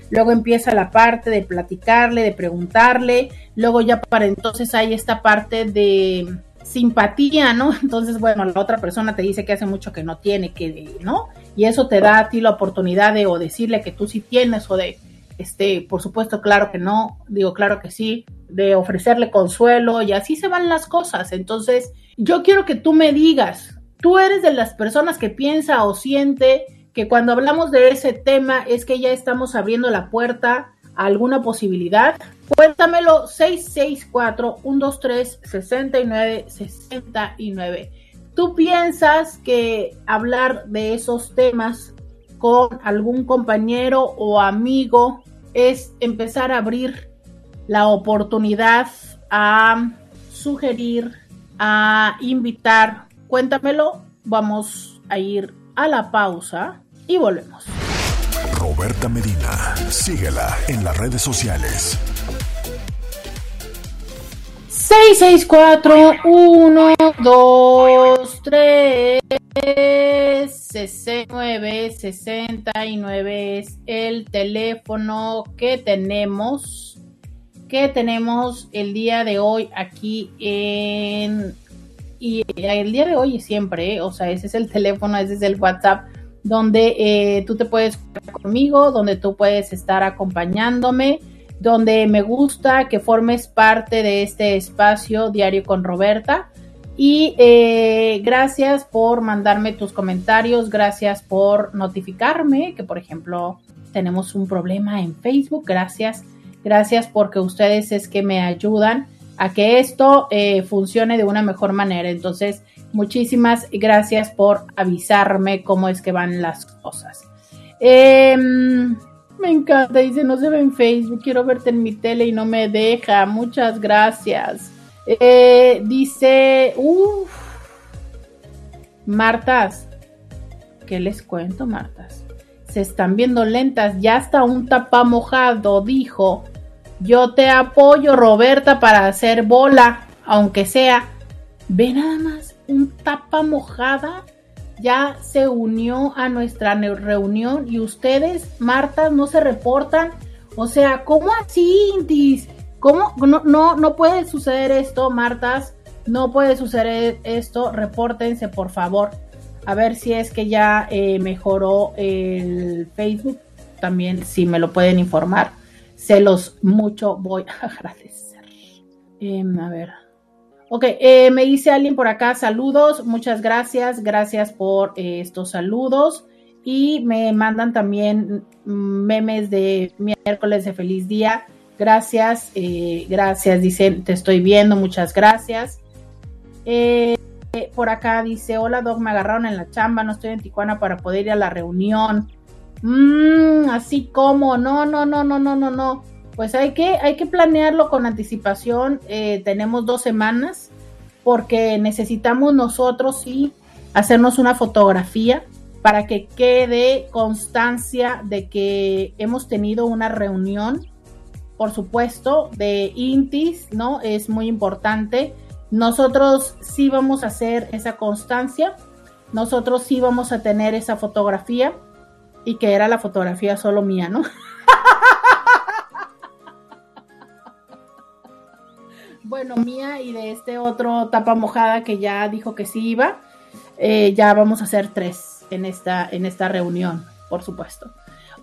S2: Luego empieza la parte de platicarle, de preguntarle. Luego ya para entonces hay esta parte de simpatía, ¿no? Entonces, bueno, la otra persona te dice que hace mucho que no tiene, que, ¿no? Y eso te da a ti la oportunidad de o decirle que tú sí tienes o de, este, por supuesto, claro que no, digo, claro que sí, de ofrecerle consuelo y así se van las cosas. Entonces, yo quiero que tú me digas, tú eres de las personas que piensa o siente que cuando hablamos de ese tema es que ya estamos abriendo la puerta a alguna posibilidad. Cuéntamelo 664-123-6969. ¿Tú piensas que hablar de esos temas con algún compañero o amigo es empezar a abrir la oportunidad a sugerir, a invitar. Cuéntamelo, vamos a ir a la pausa y volvemos.
S1: Roberta Medina, síguela en las redes sociales.
S2: 664 1 2 3 69 69 es el teléfono que tenemos que tenemos el día de hoy aquí en y el día de hoy y siempre, ¿eh? o sea, ese es el teléfono, ese es el WhatsApp donde eh, tú te puedes conmigo, donde tú puedes estar acompañándome, donde me gusta que formes parte de este espacio diario con Roberta. Y eh, gracias por mandarme tus comentarios, gracias por notificarme que, por ejemplo, tenemos un problema en Facebook. Gracias, gracias porque ustedes es que me ayudan a que esto eh, funcione de una mejor manera. Entonces, muchísimas gracias por avisarme cómo es que van las cosas. Em, me encanta, dice, no se ve en Facebook, quiero verte en mi tele y no me deja. Muchas gracias. Eh, dice, uff, Martas, ¿qué les cuento, Martas? Se están viendo lentas, ya hasta un tapa mojado dijo, yo te apoyo, Roberta, para hacer bola, aunque sea. Ve nada más, un tapa mojada ya se unió a nuestra reunión y ustedes, Martas, no se reportan. O sea, ¿cómo así, Intis? ¿Cómo? No, no, no puede suceder esto, Martas. No puede suceder esto. Repórtense, por favor. A ver si es que ya eh, mejoró el Facebook. También, si me lo pueden informar se los mucho voy a agradecer. Em, a ver. Ok, eh, me dice alguien por acá, saludos, muchas gracias, gracias por eh, estos saludos. Y me mandan también memes de miércoles de feliz día. Gracias, eh, gracias, dice, te estoy viendo, muchas gracias. por acá dice, hola Doc, me agarraron en la chamba, no estoy en Tijuana para poder ir a la reunión. Mmm, así como, no, no, no, no, no, no, no. Pues hay que, hay que planearlo con anticipación. Eh, tenemos dos semanas porque necesitamos nosotros sí hacernos una fotografía para que quede constancia de que hemos tenido una reunión, por supuesto, de Intis, ¿no? Es muy importante. Nosotros sí vamos a hacer esa constancia, nosotros sí vamos a tener esa fotografía y que era la fotografía solo mía, ¿no? bueno, mía y de este otro tapa mojada que ya dijo que sí iba, eh, ya vamos a hacer tres en esta, en esta reunión, por supuesto.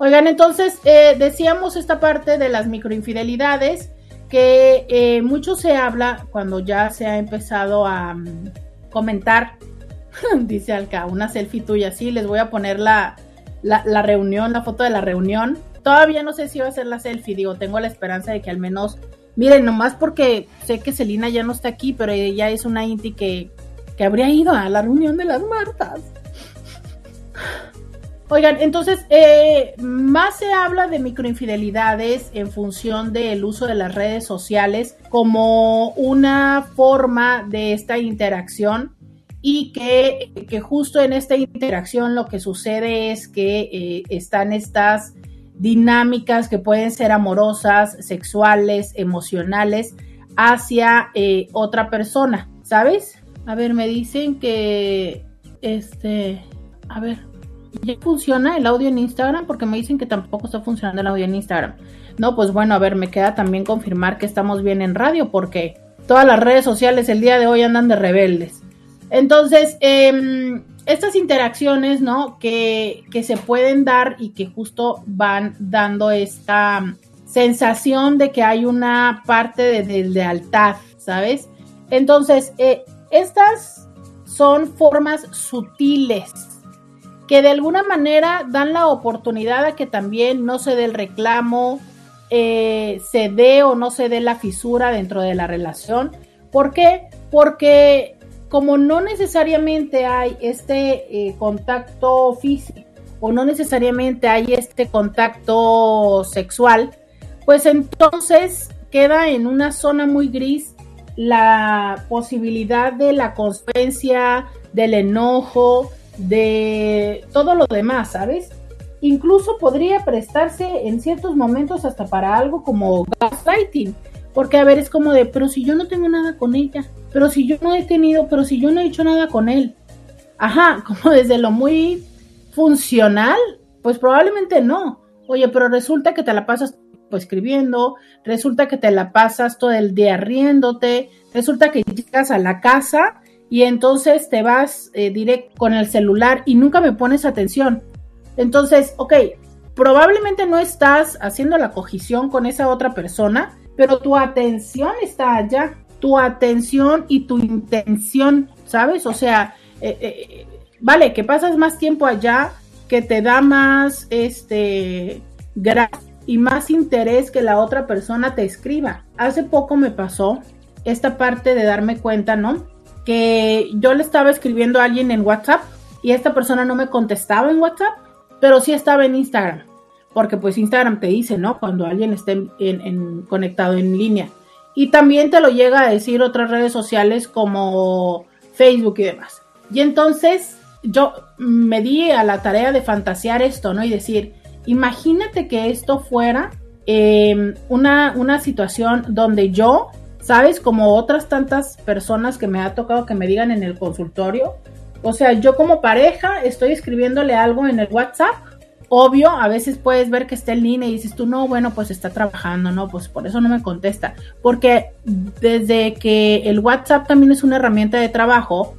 S2: Oigan, entonces eh, decíamos esta parte de las microinfidelidades que eh, mucho se habla cuando ya se ha empezado a mm, comentar, dice Alca, una selfie tuya, sí, les voy a poner la, la, reunión, la foto de la reunión. Todavía no sé si va a ser la selfie, digo, tengo la esperanza de que al menos, miren, nomás porque sé que Celina ya no está aquí, pero ella es una Inti que, que habría ido a la reunión de las Martas. Oigan, entonces, eh, más se habla de microinfidelidades en función del uso de las redes sociales como una forma de esta interacción y que, justo en esta interacción lo que sucede es que eh, están estas dinámicas que pueden ser amorosas, sexuales, emocionales hacia eh, otra persona, ¿sabes? A ver, me dicen que Este, a ver, ¿ya funciona el audio en Instagram? Porque me dicen que tampoco está funcionando el audio en Instagram. No, pues bueno, a ver, me queda también confirmar que estamos bien en radio porque todas las redes sociales el día de hoy andan de rebeldes. Entonces, em, estas interacciones, ¿no? Que, que, se pueden dar y que justo van dando esta sensación de que hay una parte de, lealtad, ¿sabes? Entonces, eh, estas son formas sutiles que de alguna manera dan la oportunidad a que también no se dé el reclamo, eh, se dé o no se dé la fisura dentro de la relación. ¿Por qué? Porque como no necesariamente hay este eh, contacto físico o no necesariamente hay este contacto sexual, pues entonces queda en una zona muy gris la posibilidad de la consecuencia, del enojo, de todo lo demás, ¿sabes? Incluso podría prestarse en ciertos momentos hasta para algo como gaslighting, porque a ver, es como de, pero si yo no tengo nada con ella, pero si yo no he tenido, pero si yo no he hecho nada con él. Ajá, como desde lo muy funcional, pues probablemente no. Oye, pero resulta que te la pasas pues, escribiendo, resulta que te la pasas todo el día riéndote, resulta que llegas a la casa y entonces te vas eh, directo con el celular y nunca me pones atención. Entonces, ok, probablemente no estás haciendo la cogición con esa otra persona, pero tu atención está allá tu atención y tu intención, ¿sabes? O sea, eh, eh, vale, que pasas más tiempo allá, que te da más, este, y más interés que la otra persona te escriba. Hace poco me pasó esta parte de darme cuenta, ¿no? Que yo le estaba escribiendo a alguien en WhatsApp y esta persona no me contestaba en WhatsApp, pero sí estaba en Instagram. Porque pues Instagram te dice, ¿no? Cuando alguien esté conectado en línea. Y también te lo llega a decir otras redes sociales como Facebook y demás. Y entonces yo me di a la tarea de fantasear esto, ¿no? Y decir, imagínate que esto fuera em, una, una situación donde yo, ¿sabes? Como otras tantas personas que me ha tocado que me digan en el consultorio. O sea, yo como pareja estoy escribiéndole algo en el WhatsApp obvio, a veces puedes ver que está en línea y dices tú, no, bueno, pues está trabajando, no, pues por eso no me contesta. Porque desde que el WhatsApp también es una herramienta de trabajo,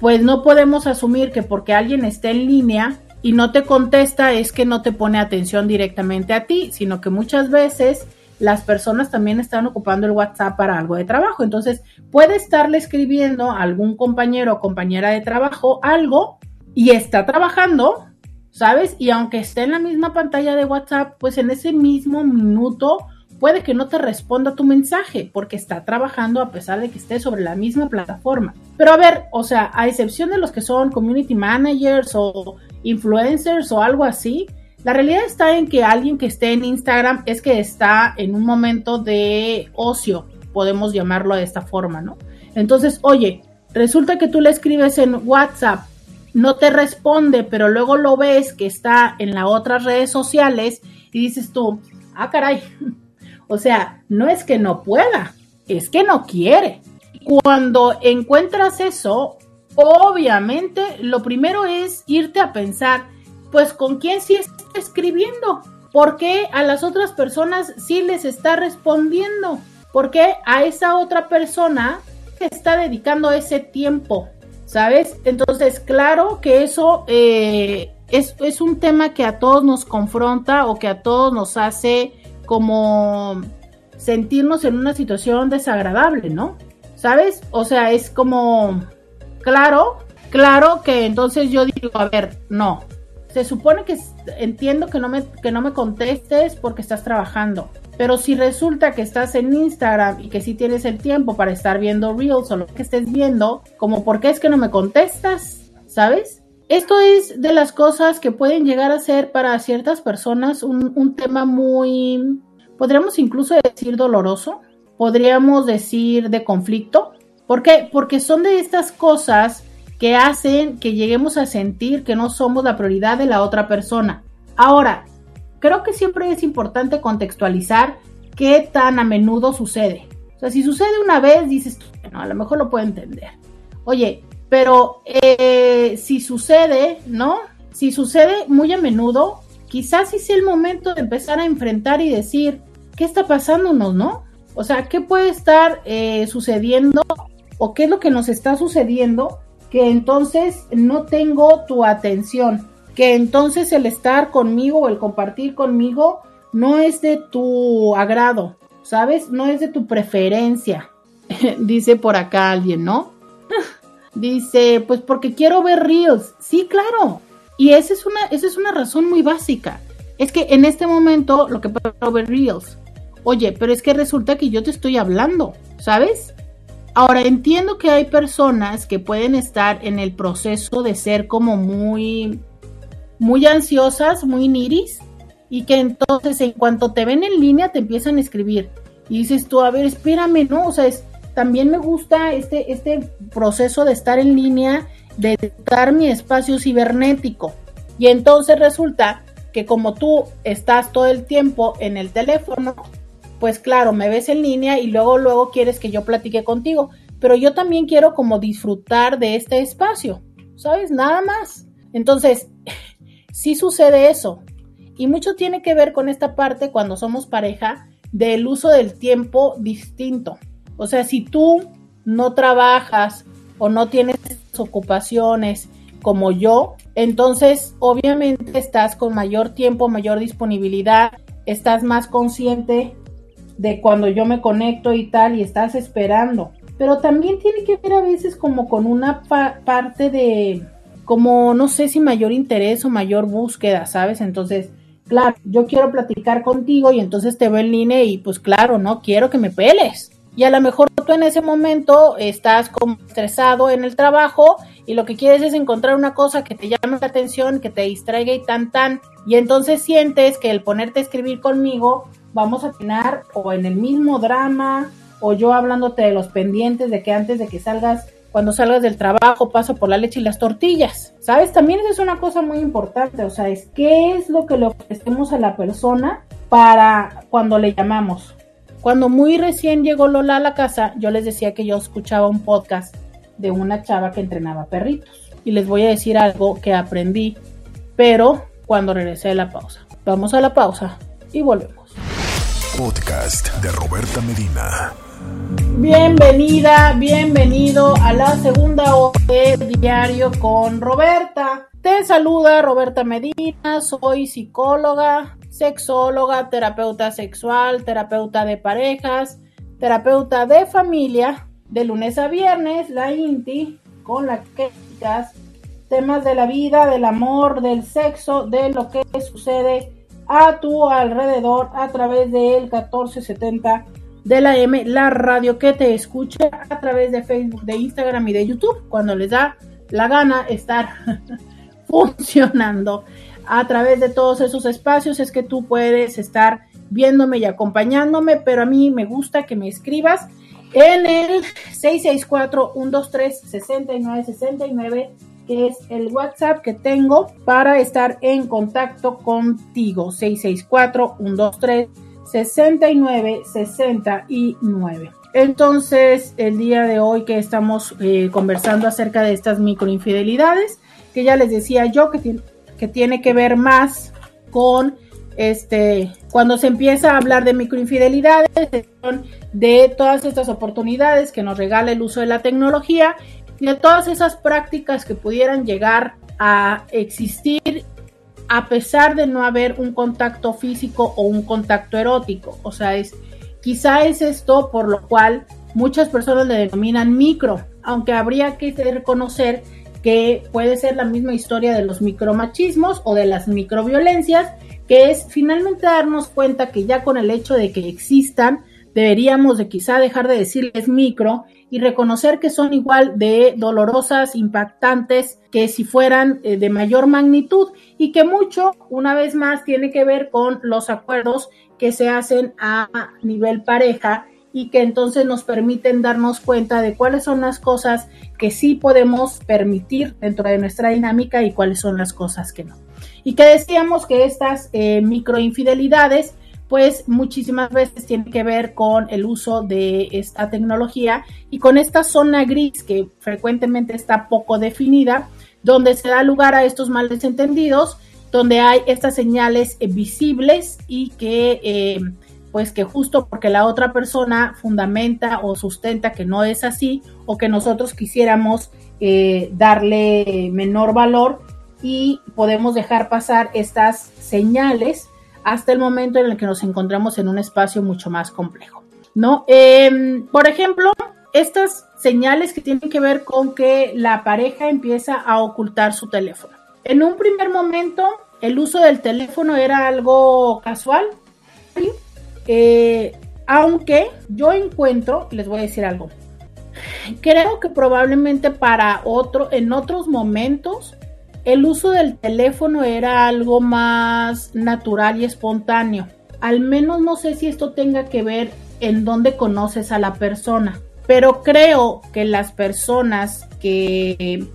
S2: pues no podemos asumir que porque alguien está en línea y no te contesta es que no te pone atención directamente a ti, sino que muchas veces las personas también están ocupando el WhatsApp para algo de trabajo. Entonces, puede estarle escribiendo a algún compañero o compañera de trabajo algo y está trabajando, ¿sabes? Y aunque esté en la misma pantalla de WhatsApp, pues en ese mismo minuto puede que no te responda tu mensaje porque está trabajando a pesar de que esté sobre la misma plataforma. Pero a ver, o sea, a excepción de los que son community managers o influencers o algo así, la realidad está en que alguien que esté en Instagram es que está en un momento de ocio, podemos llamarlo de esta forma, ¿no? Entonces, oye, resulta que tú le escribes en WhatsApp no te responde, pero luego lo ves que está en las otras redes sociales y dices tú, ah, caray. O sea, no es que no pueda, es que no quiere. Cuando encuentras eso, obviamente lo primero es irte a pensar, pues con quién sí está escribiendo, por qué a las otras personas sí les está respondiendo, por qué a esa otra persona está dedicando ese tiempo. ¿sabes? Entonces, claro que eso eh, es, un tema que a todos nos confronta o que a todos nos hace como sentirnos en una situación desagradable, ¿no? ¿Sabes? O sea, es como, claro, claro que entonces yo digo, a ver, no, se supone que entiendo que no me, que no me contestes porque estás trabajando. Pero si resulta que estás en Instagram y que sí tienes el tiempo para estar viendo Reels o lo que estés viendo, como por qué es que no me contestas, ¿sabes? Esto es de las cosas que pueden llegar a ser para ciertas personas un, un tema muy, podríamos incluso decir doloroso, podríamos decir de conflicto. ¿Por qué? Porque son de estas cosas que hacen que lleguemos a sentir que no somos la prioridad de la otra persona. Ahora, creo que siempre es importante contextualizar qué tan a menudo sucede. O sea, si sucede una vez, dices, bueno, a lo mejor lo puedo entender. Oye, Pero eh, si sucede, ¿no? Si sucede muy a menudo, quizás sí sea el momento de empezar a enfrentar y decir, ¿qué está pasándonos, no? O sea, ¿qué puede estar eh, sucediendo o qué es lo que nos está sucediendo que entonces no tengo tu atención? Que entonces el estar conmigo o el compartir conmigo no es de tu agrado, ¿sabes? No es de tu preferencia. Dice por acá alguien, ¿no? Dice, pues porque quiero ver Reels. Sí, claro. Y esa es una, esa es una razón muy básica. Es que en este momento lo que puedo ver Reels. Oye, pero es que resulta que yo te estoy hablando, ¿sabes? Ahora entiendo que hay personas que pueden estar en el proceso de ser como muy, muy ansiosas, muy niris, y que entonces en cuanto te ven en línea te empiezan a escribir. Y dices tú, a ver, espérame, ¿no? O sea, es, también me gusta este, este proceso de estar en línea, de dar mi espacio cibernético. Y entonces resulta que como tú estás todo el tiempo en el teléfono, pues claro, me ves en línea y luego, luego quieres que yo platique contigo. Pero yo también quiero como disfrutar de este espacio, ¿sabes? Nada más. Entonces, sí sucede eso. Y mucho tiene que ver con esta parte cuando somos pareja del uso del tiempo distinto. O sea, si tú no trabajas o no tienes ocupaciones como yo, entonces obviamente estás con mayor tiempo, mayor disponibilidad, estás más consciente de cuando yo me conecto y tal y estás esperando. Pero también tiene que ver a veces como con una parte de, como no sé si mayor interés o mayor búsqueda, ¿sabes? Entonces, claro, yo quiero platicar contigo y entonces te veo en línea y pues claro, no quiero que me peles y a lo mejor tú en ese momento estás como estresado en el trabajo y lo que quieres es encontrar una cosa que te llame la atención, que te distraiga y tan tan, y entonces sientes que el ponerte a escribir conmigo vamos a tener o en el mismo drama o yo hablándote de los pendientes de que antes de que salgas cuando salgas del trabajo paso por la leche y las tortillas. ¿Sabes? También es una cosa muy importante, o sea, es qué es lo que le ofrecemos a la persona para cuando le llamamos. Cuando muy recién llegó Lola a la casa, yo les decía que yo escuchaba un podcast de una chava que entrenaba perritos. Y les voy a decir algo que aprendí, pero cuando regresé de la pausa. Vamos a la pausa y volvemos.
S1: Podcast de Roberta Medina.
S2: Bienvenida, bienvenido a la segunda hora de Diario con Roberta. Te saluda Roberta Medina, soy psicóloga, sexóloga, terapeuta sexual, terapeuta de parejas, terapeuta de familia, de lunes a viernes, la INTI, con las que temas de la vida, del amor, del sexo, de lo que sucede a tu alrededor a través del 1470 de la M, la radio que te escucha a través de Facebook, de Instagram y de YouTube, cuando les da la gana estar funcionando a través de todos esos espacios. Es que tú puedes estar viéndome y acompañándome, pero a mí me gusta que me escribas en el 664-123-6969, que es el WhatsApp que tengo para estar en contacto contigo. 664-123-6969. Entonces, el día de hoy que estamos eh, conversando acerca de estas microinfidelidades, que ya les decía yo que tiene que tiene que ver más con este cuando se empieza a hablar de microinfidelidades, de todas estas oportunidades que nos regala el uso de la tecnología y de todas esas prácticas que pudieran llegar a existir a pesar de no haber un contacto físico o un contacto erótico. O sea, es quizá es esto por lo cual muchas personas le denominan micro, aunque habría que reconocer que puede ser la misma historia de los micromachismos o de las microviolencias, que es finalmente darnos cuenta que ya con el hecho de que existan, deberíamos de quizá dejar de decirles micro y reconocer que son igual de dolorosas, impactantes, que si fueran eh, de mayor magnitud y que mucho, una vez más, tiene que ver con los acuerdos que se hacen a nivel pareja y que entonces nos permiten darnos cuenta de cuáles son las cosas que sí podemos permitir dentro de nuestra dinámica y cuáles son las cosas que no. Y que decíamos que estas eh, microinfidelidades pues muchísimas veces tiene que ver con el uso de esta tecnología y con esta zona gris que frecuentemente está poco definida, donde se da lugar a estos malentendidos, donde hay estas señales visibles y que eh, pues que justo porque la otra persona fundamenta o sustenta que no es así o que nosotros quisiéramos eh, darle menor valor y podemos dejar pasar estas señales hasta el momento en el que nos encontramos en un espacio mucho más complejo, ¿no? Em, por ejemplo, estas señales que tienen que ver con que la pareja empieza a ocultar su teléfono. En un primer momento, el uso del teléfono era algo casual, eh, aunque yo encuentro, les voy a decir algo, creo que probablemente para otro, en otros momentos, el uso del teléfono era algo más natural y espontáneo. Al menos no sé si esto tenga que ver en dónde conoces a la persona, pero creo que las personas que,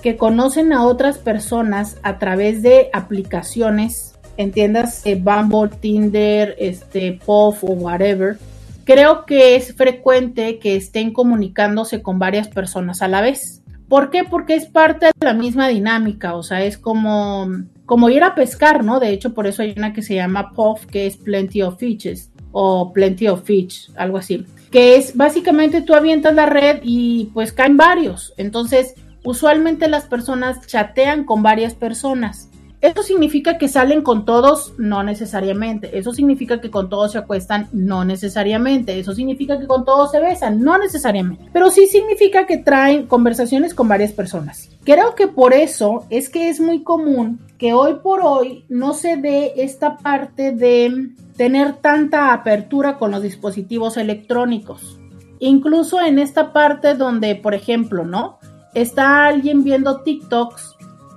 S2: que conocen a otras personas a través de aplicaciones, entiendas eh, Bumble, Tinder, este, POF o whatever, creo que es frecuente que estén comunicándose con varias personas a la vez. ¿Por qué? Porque es parte de la misma dinámica, o sea, es como, como ir a pescar, ¿no? De hecho, por eso hay una que se llama POF, que es Plenty of Fishes, o Plenty of Fish, algo así, que es básicamente tú avientas la red y pues caen varios. Entonces, usualmente las personas chatean con varias personas. ¿Eso significa que salen con todos? No necesariamente. ¿Eso significa que con todos se acuestan? No necesariamente. ¿Eso significa que con todos se besan? No necesariamente. Pero sí significa que traen conversaciones con varias personas. Creo que por eso es que es muy común que hoy por hoy no se dé esta parte de tener tanta apertura con los dispositivos electrónicos. Incluso en esta parte donde, por ejemplo, ¿no? Está alguien viendo TikToks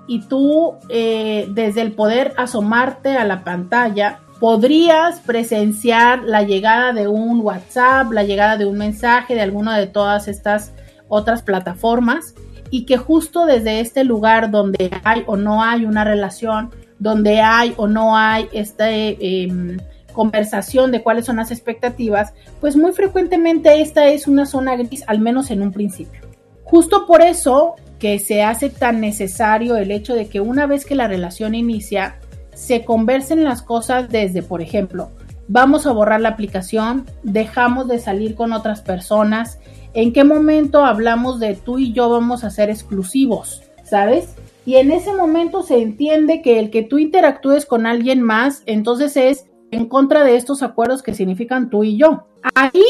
S2: y tú eh, desde el poder asomarte a la pantalla podrías presenciar la llegada de un WhatsApp, la llegada de un mensaje de alguna de todas estas otras plataformas y que justo desde este lugar donde hay o no hay una relación, donde hay o no hay esta em, conversación de cuáles son las expectativas, pues muy frecuentemente esta es una zona gris, al menos en un principio. Justo por eso que se hace tan necesario el hecho de que una vez que la relación inicia, se conversen las cosas desde, por ejemplo, vamos a borrar la aplicación, dejamos de salir con otras personas, en qué momento hablamos de tú y yo vamos a ser exclusivos, ¿sabes? Y en ese momento se entiende que el que tú interactúes con alguien más, entonces es en contra de estos acuerdos que significan tú y yo. Ahí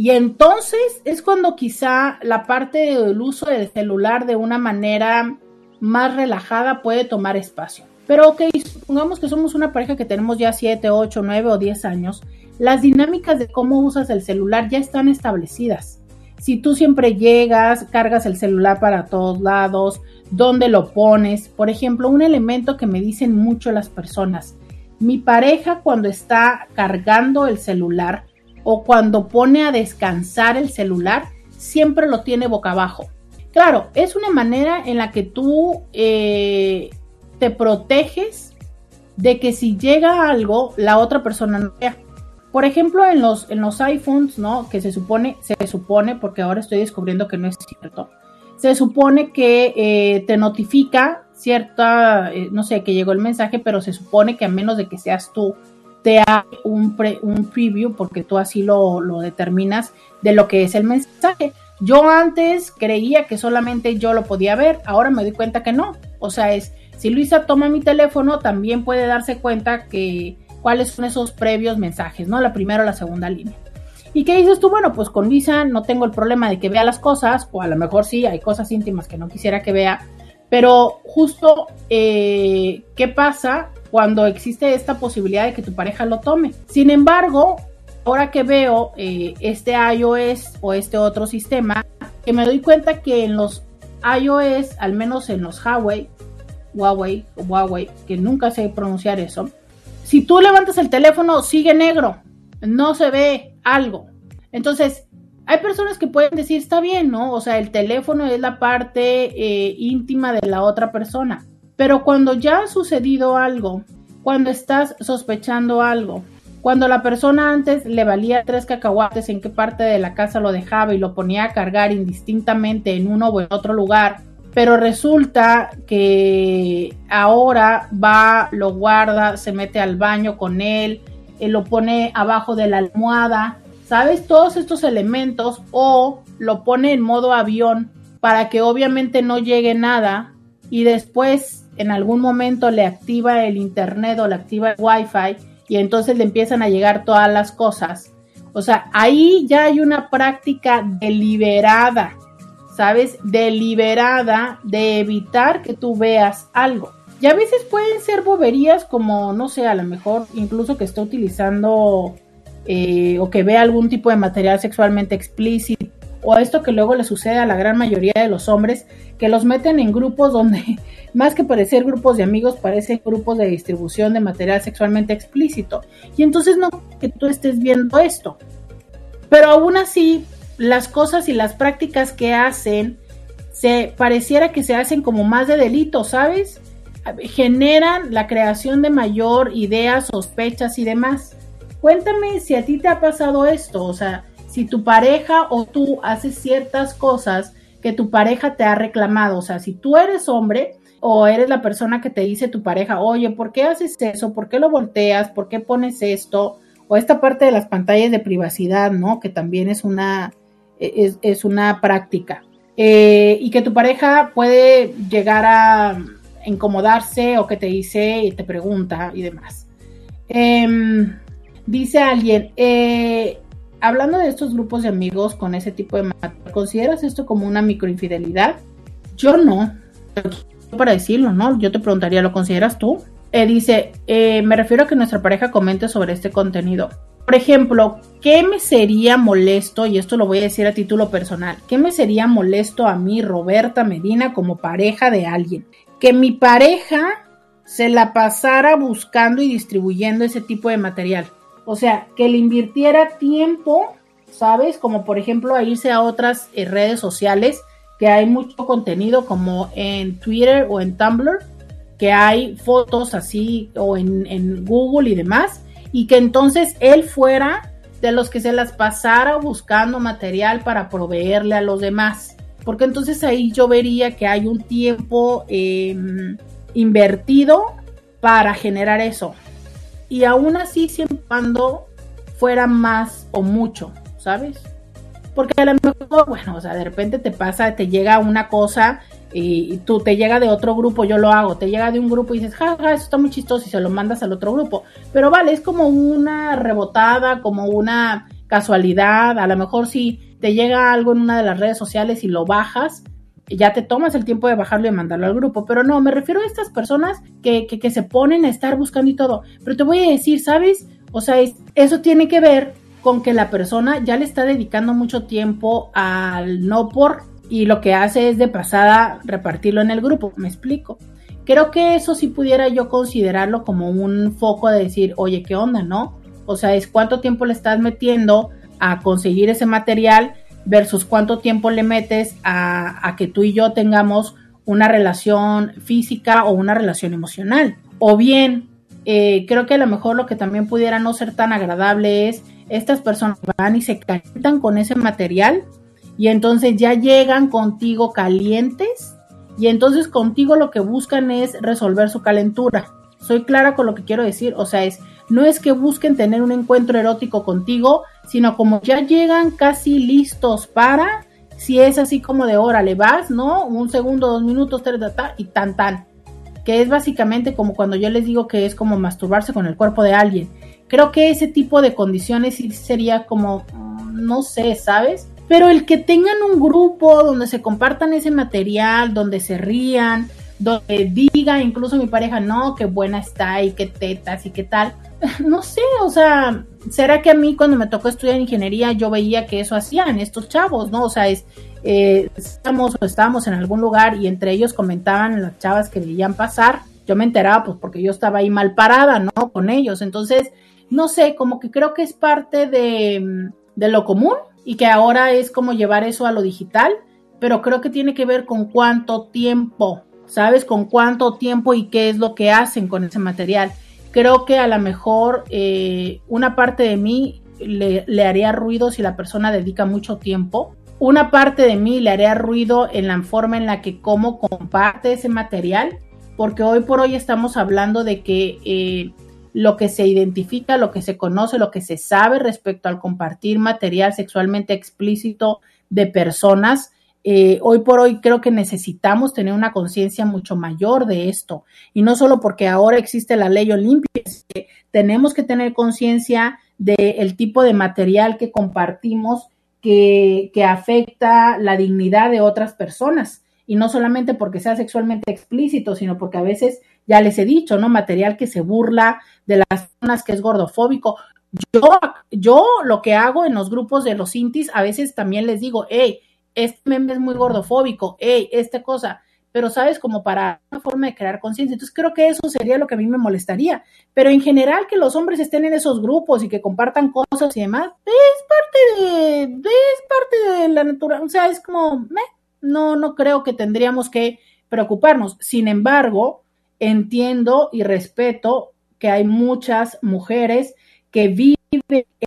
S2: y entonces es cuando quizá la parte del uso del celular de una manera más relajada puede tomar espacio. Pero ok, supongamos que somos una pareja que tenemos ya 7, 8, 9 o 10 años. Las dinámicas de cómo usas el celular ya están establecidas. Si tú siempre llegas, cargas el celular para todos lados, dónde lo pones. Por ejemplo, un elemento que me dicen mucho las personas. Mi pareja cuando está cargando el celular o cuando pone a descansar el celular, siempre lo tiene boca abajo. Claro, es una manera en la que tú eh, te proteges de que si llega algo, la otra persona no vea. Por ejemplo, en los, en los iPhones, ¿no? Que se supone, se supone, porque ahora estoy descubriendo que no es cierto, se supone que eh, te notifica cierta, eh, no sé, que llegó el mensaje, pero se supone que a menos de que seas tú te haga un, un preview, porque tú así lo, lo determinas, de lo que es el mensaje. Yo antes creía que solamente yo lo podía ver, ahora me doy cuenta que no. O sea, es, si Luisa toma mi teléfono, también puede darse cuenta que cuáles son esos previos mensajes, ¿no? La primera o la segunda línea. ¿Y qué dices tú? Bueno, pues con Luisa no tengo el problema de que vea las cosas, o a lo mejor sí, hay cosas íntimas que no quisiera que vea, pero justo, eh, ¿qué pasa cuando existe esta posibilidad de que tu pareja lo tome. Sin embargo, ahora que veo eh, este iOS o este otro sistema, que me doy cuenta que en los iOS, al menos en los Huawei, Huawei Huawei, que nunca sé pronunciar eso, si tú levantas el teléfono sigue negro, no se ve algo. Entonces, hay personas que pueden decir, está bien, ¿no? O sea, el teléfono es la parte eh, íntima de la otra persona. Pero cuando ya ha sucedido algo, cuando estás sospechando algo, Cuando la persona antes le valía tres cacahuates en qué parte de la casa lo dejaba y lo ponía a cargar indistintamente en uno o en otro lugar, pero resulta que ahora va, lo guarda, se mete al baño con él, él eh, lo pone abajo de la almohada, ¿sabes? Todos estos elementos o lo pone en modo avión para que obviamente no llegue nada y después en algún momento le activa el internet o le activa el wifi y entonces le empiezan a llegar todas las cosas. O sea, ahí ya hay una práctica deliberada ¿sabes? Deliberada de evitar que tú veas algo. Y a veces pueden ser boberías como, no sé, a lo mejor incluso que esté utilizando eh, o que vea algún tipo de material sexualmente explícito. O esto que luego le sucede a la gran mayoría de los hombres, que los meten en grupos donde, más que parecer grupos de amigos, parecen grupos de distribución de material sexualmente explícito. Y entonces no que tú estés viendo esto. Pero aún así, las cosas y las prácticas que hacen se pareciera que se hacen como más de delito, ¿sabes? Generan la creación de mayor ideas, sospechas y demás. Cuéntame si a ti te ha pasado esto, o sea, si tu pareja o tú haces ciertas cosas que tu pareja te ha reclamado, o sea, si tú eres hombre o eres la persona que te dice tu pareja, oye, ¿por qué haces eso? ¿Por qué lo volteas? ¿Por qué pones esto? O esta parte de las pantallas de privacidad, ¿no? Que también es una, es, una práctica. Eh, y que tu pareja puede llegar a incomodarse o que te dice y te pregunta y demás. Em, dice alguien, eh, hablando de estos grupos de amigos con ese tipo de ¿consideras esto como una microinfidelidad? Yo no, para decirlo, ¿no? Yo te preguntaría, ¿lo consideras tú? Eh, dice, me refiero a que nuestra pareja comente sobre este contenido. Por ejemplo, ¿qué me sería molesto? Y esto lo voy a decir a título personal. ¿Qué me sería molesto a mí, Roberta Medina, como pareja de alguien? Que mi pareja se la pasara buscando y distribuyendo ese tipo de material. O sea, que le invirtiera tiempo, ¿sabes? Como por ejemplo a irse a otras eh, redes sociales, que hay mucho contenido como en Twitter o en Tumblr, que hay fotos así o en, en Google y demás y que entonces él fuera de los que se las pasara buscando material para proveerle a los demás. Porque entonces ahí yo vería que hay un tiempo em, invertido para generar eso. Y aún así, siempre cuando fuera más o mucho, ¿sabes? Porque a lo mejor, bueno, o sea, de repente te pasa, te llega una cosa y, tú te llega de otro grupo, yo lo hago, te llega de un grupo y dices, ja, ja, eso está muy chistoso y se lo mandas al otro grupo. Pero vale, es como una rebotada, como una casualidad, a lo mejor si te llega algo en una de las redes sociales y lo bajas, ya te tomas el tiempo de bajarlo y mandarlo al grupo. Pero no, me refiero a estas personas que, que, que se ponen a estar buscando y todo. Pero te voy a decir, ¿sabes? O sea, eso tiene que ver con que la persona ya le está dedicando mucho tiempo al no por y lo que hace es de pasada repartirlo en el grupo, me explico. Creo que eso sí pudiera yo considerarlo como un foco de decir, oye, ¿qué onda, no? O sea, es cuánto tiempo le estás metiendo a conseguir ese material versus cuánto tiempo le metes a, que tú y yo tengamos una relación física o una relación emocional. O bien, eh, creo que a lo mejor lo que también pudiera no ser tan agradable es estas personas van y se calientan con ese material y entonces ya llegan contigo calientes y entonces contigo lo que buscan es resolver su calentura. Soy clara con lo que quiero decir, o sea, es no es que busquen tener un encuentro erótico contigo, sino como ya llegan casi listos para, si es así como de hora, le vas, ¿no? Un segundo, dos minutos, tres, y tan tan. Es básicamente como cuando yo les digo que es como masturbarse con el cuerpo de alguien. Creo que ese tipo de condiciones sería como, no sé, ¿sabes? Pero el que tengan un grupo donde se compartan ese material, donde se rían, donde diga incluso mi pareja, no, qué buena está y qué tetas y qué tal. No sé, o sea, ¿será que a mí cuando me tocó estudiar ingeniería yo veía que eso hacían estos chavos, ¿no? O sea, es, eh, estamos o estábamos en algún lugar y entre ellos comentaban las chavas que veían pasar. Yo me enteraba pues porque yo estaba ahí mal parada, ¿no? Con ellos. Entonces, no sé, como que creo que es parte de, de lo común y que ahora es como llevar eso a lo digital, pero creo que tiene que ver con cuánto tiempo, ¿sabes? Con cuánto tiempo y qué es lo que hacen con ese material. creo que a lo mejor eh, una parte de mí le, le, haría ruido si la persona dedica mucho tiempo. Una parte de mí le haría ruido en la forma en la que cómo comparte ese material, porque hoy por hoy estamos hablando de que eh, lo que se identifica, lo que se conoce, lo que se sabe respecto al compartir material sexualmente explícito de personas, eh, hoy por hoy creo que necesitamos tener una conciencia mucho mayor de esto. Y no solo porque ahora existe la ley Olimpia, tenemos que tener conciencia del tipo de material que compartimos que, afecta la dignidad de otras personas. Y no solamente porque sea sexualmente explícito, sino porque a veces, ya les he dicho, ¿no? Material que se burla de las personas que es gordofóbico. Yo, yo lo que hago en los grupos de los intis, a veces también les digo, hey, este meme es muy gordofóbico, hey, esta cosa, pero sabes, como para una forma de crear conciencia. Entonces creo que eso sería lo que a mí me molestaría. Pero en general que los hombres estén en esos grupos y que compartan cosas y demás, es parte de, es parte de la naturaleza, o sea, es como, no, no creo que tendríamos que preocuparnos. Sin embargo, entiendo y respeto que hay muchas mujeres que viven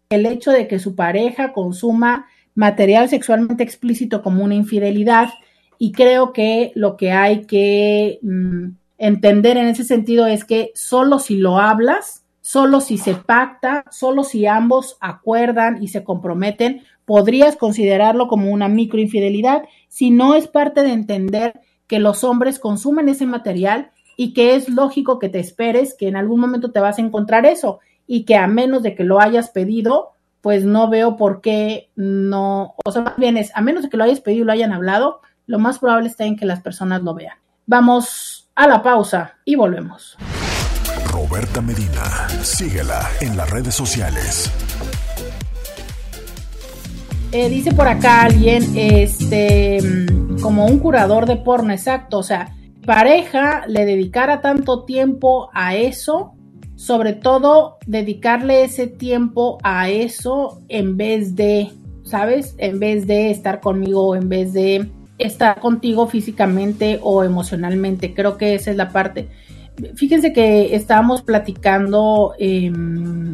S2: el hecho de que su pareja consuma material sexualmente explícito como una infidelidad y creo que lo que hay que mm, entender en ese sentido es que solo si lo hablas, solo si se pacta, solo si ambos acuerdan y se comprometen, podrías considerarlo como una microinfidelidad si no es parte de entender que los hombres consumen ese material y que es lógico que te esperes que en algún momento te vas a encontrar eso y que a menos de que lo hayas pedido, pues no veo por qué no, o sea, más bien es, a menos de que lo hayas pedido y lo hayan hablado, lo más probable está en que las personas lo vean. Vamos a la pausa y volvemos.
S1: Roberta Medina, síguela en las redes sociales.
S2: Eh, dice por acá alguien, este, como un curador de porno, exacto, o sea, pareja le dedicara tanto tiempo a eso sobre todo dedicarle ese tiempo a eso en vez de, ¿sabes? En vez de estar conmigo, en vez de estar contigo físicamente o emocionalmente. Creo que esa es la parte. Fíjense que estábamos platicando, em,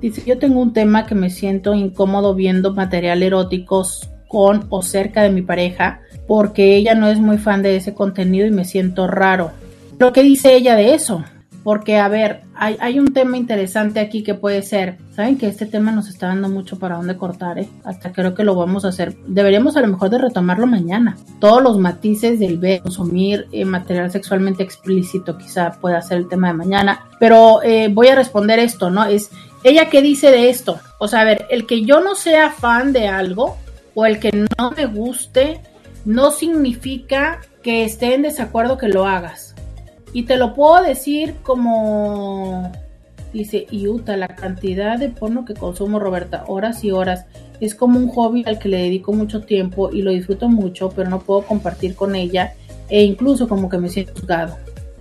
S2: dice, yo tengo un tema que me siento incómodo viendo material eróticos con o cerca de mi pareja porque ella no es muy fan de ese contenido y me siento raro. ¿Pero qué dice ella de eso? Porque, a ver, hay, un tema interesante aquí que puede ser, saben que este tema nos está dando mucho para dónde cortar, ¿eh? Hasta creo que lo vamos a hacer. Deberíamos a lo mejor de retomarlo mañana. Todos los matices del ver, consumir eh, material sexualmente explícito, quizá pueda ser el tema de mañana. Pero eh, voy a responder esto, ¿no? Es, ¿ella qué dice de esto? O sea, a ver, el que yo no sea fan de algo o el que no me guste, no significa que esté en desacuerdo que lo hagas y te lo puedo decir como dice Iuta, la cantidad de porno que consumo Roberta, horas y horas, es como un hobby al que le dedico mucho tiempo y lo disfruto mucho, pero no puedo compartir con ella e incluso como que me siento juzgado.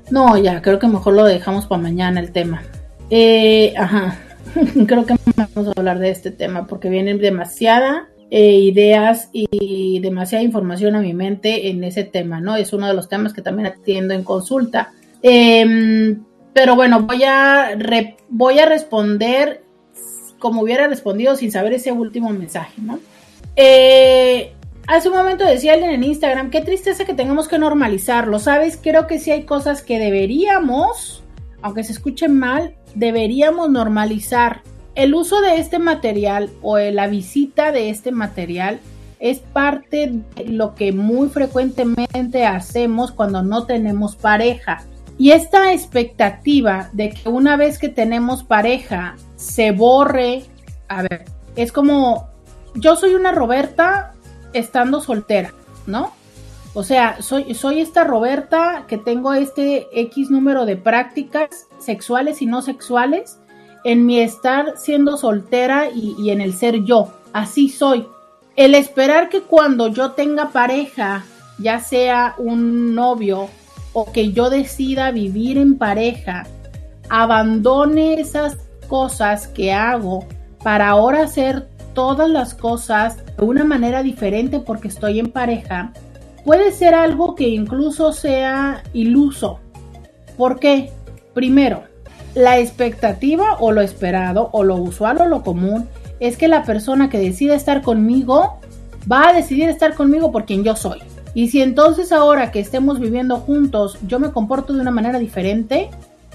S2: No, ya, creo que mejor lo dejamos para mañana el tema. Eh, ajá, creo que vamos a hablar de este tema porque vienen demasiada eh, ideas y demasiada información a mi mente en ese tema, ¿no? Es uno de los temas que también atiendo en consulta. Em, pero bueno, voy a, voy a responder como hubiera respondido sin saber ese último mensaje, ¿no? Eh, hace un momento decía alguien en Instagram, qué tristeza que tengamos que normalizarlo, ¿sabes? Creo que sí hay cosas que deberíamos, aunque se escuchen mal, deberíamos normalizar. El uso de este material o la visita de este material es parte de lo que muy frecuentemente hacemos cuando no tenemos pareja. Y esta expectativa de que una vez que tenemos pareja se borre, a ver, es como, yo soy una Roberta estando soltera, ¿no? O sea, soy, soy esta Roberta que tengo este X número de prácticas sexuales y no sexuales en mi estar siendo soltera y, en el ser yo. Así soy. El esperar que cuando yo tenga pareja, ya sea un novio o que yo decida vivir en pareja, abandone esas cosas que hago para ahora hacer todas las cosas de una manera diferente porque estoy en pareja, puede ser algo que incluso sea iluso. ¿Por qué? Primero, la expectativa o lo esperado o lo usual o lo común es que la persona que decide estar conmigo va a decidir estar conmigo por quien yo soy. Y si entonces ahora que estemos viviendo juntos yo me comporto de una manera diferente,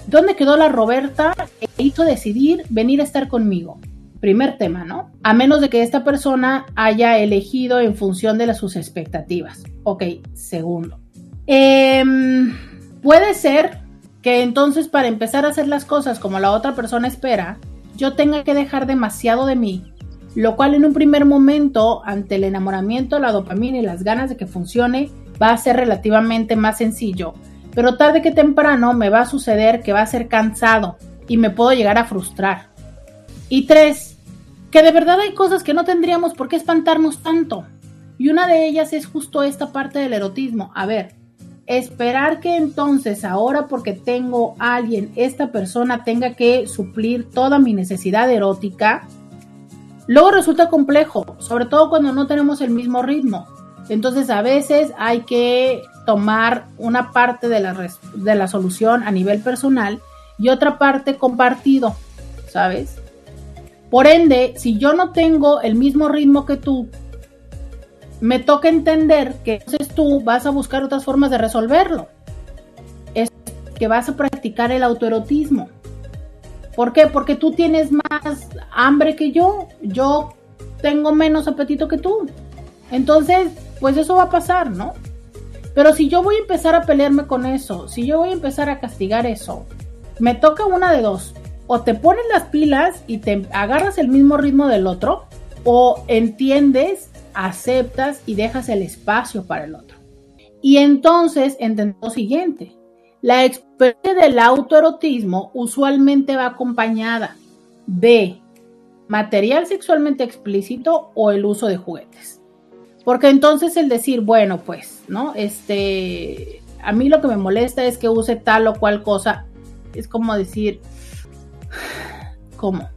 S2: ¿dónde quedó la Roberta que hizo decidir venir a estar conmigo? Primer tema, ¿no? A menos de que esta persona haya elegido en función de las, sus expectativas. Ok, segundo. Em, puede ser que entonces para empezar a hacer las cosas como la otra persona espera, yo tenga que dejar demasiado de mí, lo cual en un primer momento, ante el enamoramiento, la dopamina y las ganas de que funcione, va a ser relativamente más sencillo, pero tarde que temprano me va a suceder que va a ser cansado y me puedo llegar a frustrar. Y tres, que de verdad hay cosas que no tendríamos por qué espantarnos tanto. Y una de ellas es justo esta parte del erotismo. A ver, esperar que entonces ahora porque tengo a alguien, esta persona tenga que suplir toda mi necesidad erótica, luego resulta complejo, sobre todo cuando no tenemos el mismo ritmo. Entonces a veces hay que tomar una parte de la, de la solución a nivel personal y otra parte compartido, ¿sabes? Por ende, si yo no tengo el mismo ritmo que tú, me toca entender que entonces tú vas a buscar otras formas de resolverlo. Es que vas a practicar el autoerotismo. ¿Por qué? Porque tú tienes más hambre que yo. Yo tengo menos apetito que tú. Entonces, pues eso va a pasar, ¿no? Pero si yo voy a empezar a pelearme con eso, si yo voy a empezar a castigar eso, me toca una de dos. O te pones las pilas y te agarras el mismo ritmo del otro, o entiendes aceptas y dejas el espacio para el otro. Y entonces entendemos lo siguiente, la experiencia del autoerotismo usualmente va acompañada de material sexualmente explícito o el uso de juguetes. Porque entonces el decir, bueno, pues, ¿no? Este, a mí lo que me molesta es que use tal o cual cosa, es como decir, ¿cómo?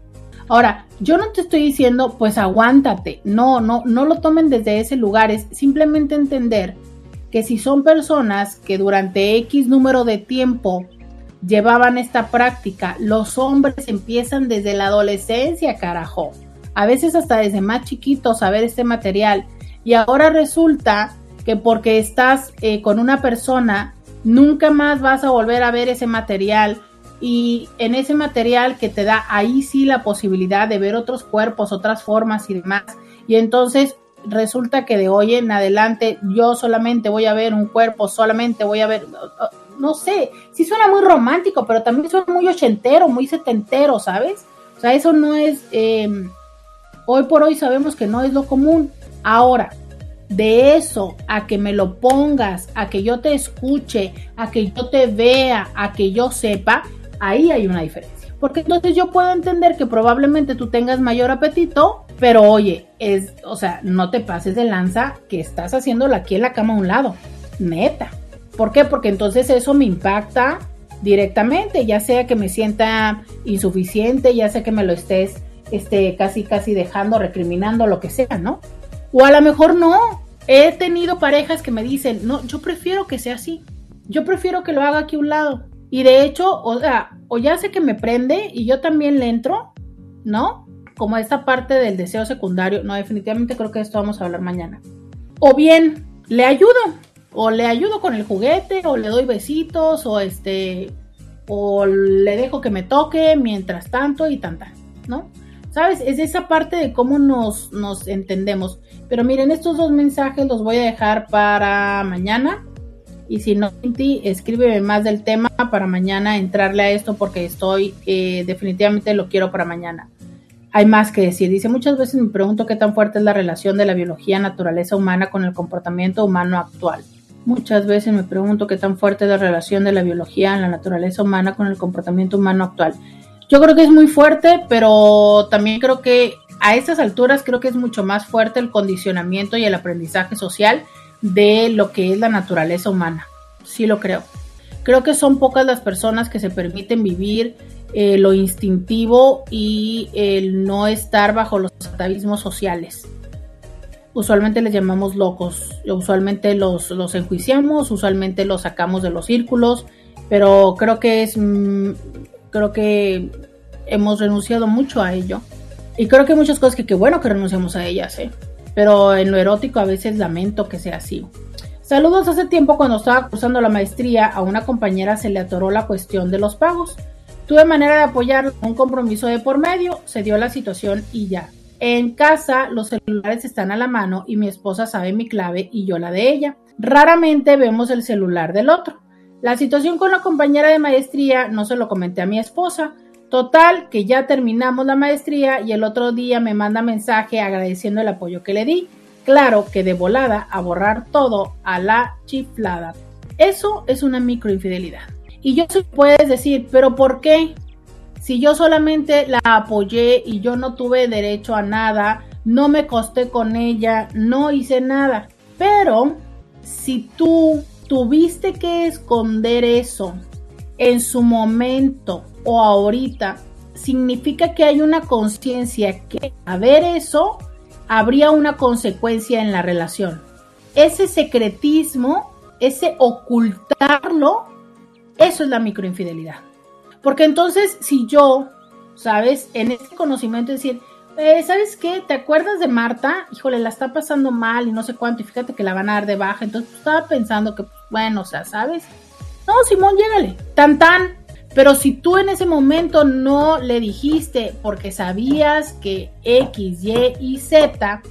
S2: Ahora, yo no te estoy diciendo, pues aguántate. No, no, no lo tomen desde ese lugar. Es simplemente entender que si son personas que durante X número de tiempo llevaban esta práctica, los hombres empiezan desde la adolescencia, carajo. A veces hasta desde más chiquitos a ver este material. Y ahora resulta que porque estás eh, con una persona, nunca más vas a volver a ver ese material y en ese material que te da ahí sí la posibilidad de ver otros cuerpos, otras formas y demás. Y entonces resulta que de hoy en adelante yo solamente voy a ver un cuerpo, solamente voy a ver, no sé, sí suena muy romántico, pero también suena muy ochentero, muy setentero, ¿sabes? O sea, eso no es, em, hoy por hoy sabemos que no es lo común. Ahora, de eso a que me lo pongas, a que yo te escuche, a que yo te vea, a que yo sepa, ahí hay una diferencia. Porque entonces yo puedo entender que probablemente tú tengas mayor apetito, pero oye, es, o sea, no te pases de lanza que estás haciéndolo aquí en la cama a un lado. Neta. ¿Por qué? Porque entonces eso me impacta directamente, ya sea que me sienta insuficiente, ya sea que me lo estés este, casi casi dejando, recriminando, lo que sea, ¿no? O a lo mejor no. He tenido parejas que me dicen, no, yo prefiero que sea así. Yo prefiero que lo haga aquí a un lado. Y de hecho, o sea, o ya sé que me prende y yo también le entro, ¿no? Como esta parte del deseo secundario. No, definitivamente creo que esto vamos a hablar mañana. O bien, le ayudo. O le ayudo con el juguete, o le doy besitos, o este, o le dejo que me toque mientras tanto y tanta, ¿no? ¿Sabes? Es esa parte de cómo nos, nos entendemos. Pero miren, estos dos mensajes los voy a dejar para mañana y si no, escríbeme más del tema para mañana entrarle a esto porque estoy, eh, definitivamente lo quiero para mañana. Hay más que decir. Dice, muchas veces me pregunto qué tan fuerte es la relación de la biología naturaleza humana con el comportamiento humano actual. Muchas veces me pregunto qué tan fuerte es la relación de la biología en la naturaleza humana con el comportamiento humano actual. Yo creo que es muy fuerte, pero también creo que a estas alturas creo que es mucho más fuerte el condicionamiento y el aprendizaje social de lo que es la naturaleza humana. Sí lo creo. Creo que son pocas las personas que se permiten vivir eh, lo instintivo y el no estar bajo los atavismos sociales. Usualmente les llamamos locos, usualmente los, los enjuiciamos, usualmente los sacamos de los círculos, pero creo que es mm, creo que hemos renunciado mucho a ello. Y creo que hay muchas cosas que qué bueno que renunciamos a ellas, ¿eh? Pero en lo erótico a veces lamento que sea así. Saludos hace tiempo cuando estaba cursando la maestría, a una compañera se le atoró la cuestión de los pagos. Tuve manera de apoyar un compromiso de por medio, se dio la situación y ya. En casa los celulares están a la mano y mi esposa sabe mi clave y yo la de ella. Raramente vemos el celular del otro. La situación con la compañera de maestría no se lo comenté a mi esposa. Total, que ya terminamos la maestría y el otro día me manda mensaje agradeciendo el apoyo que le di. Claro que de volada a borrar todo a la chiflada. Eso es una microinfidelidad. Y yo sí puedes decir, pero ¿por qué? Si yo solamente la apoyé y yo no tuve derecho a nada, no me costé con ella, no hice nada. Pero si tú tuviste que esconder eso en su momento o ahorita, significa que hay una conciencia que a ver eso habría una consecuencia en la relación. Ese secretismo, ese ocultarlo, eso es la microinfidelidad. Porque entonces, si yo, ¿sabes? En este conocimiento decir, eh, ¿sabes qué? ¿Te acuerdas de Marta? Híjole, la está pasando mal y no sé cuánto, y fíjate que la van a dar de baja. Entonces pues, estaba pensando que, bueno, o sea, ¿sabes? No, Simón, llégale, tan tan. Pero si tú en ese momento no le dijiste porque sabías que X, Y y Z,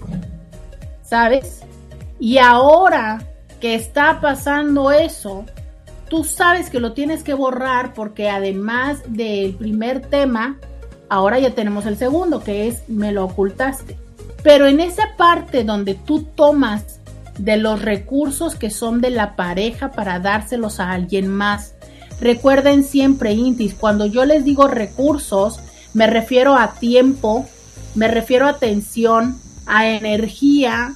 S2: ¿sabes? Y ahora que está pasando eso, tú sabes que lo tienes que borrar porque además del primer tema, ahora ya tenemos el segundo, que es me lo ocultaste. Pero en esa parte donde tú tomas de los recursos que son de la pareja para dárselos a alguien más, recuerden siempre, Intis, cuando yo les digo recursos, me refiero a tiempo, me refiero a atención, a energía,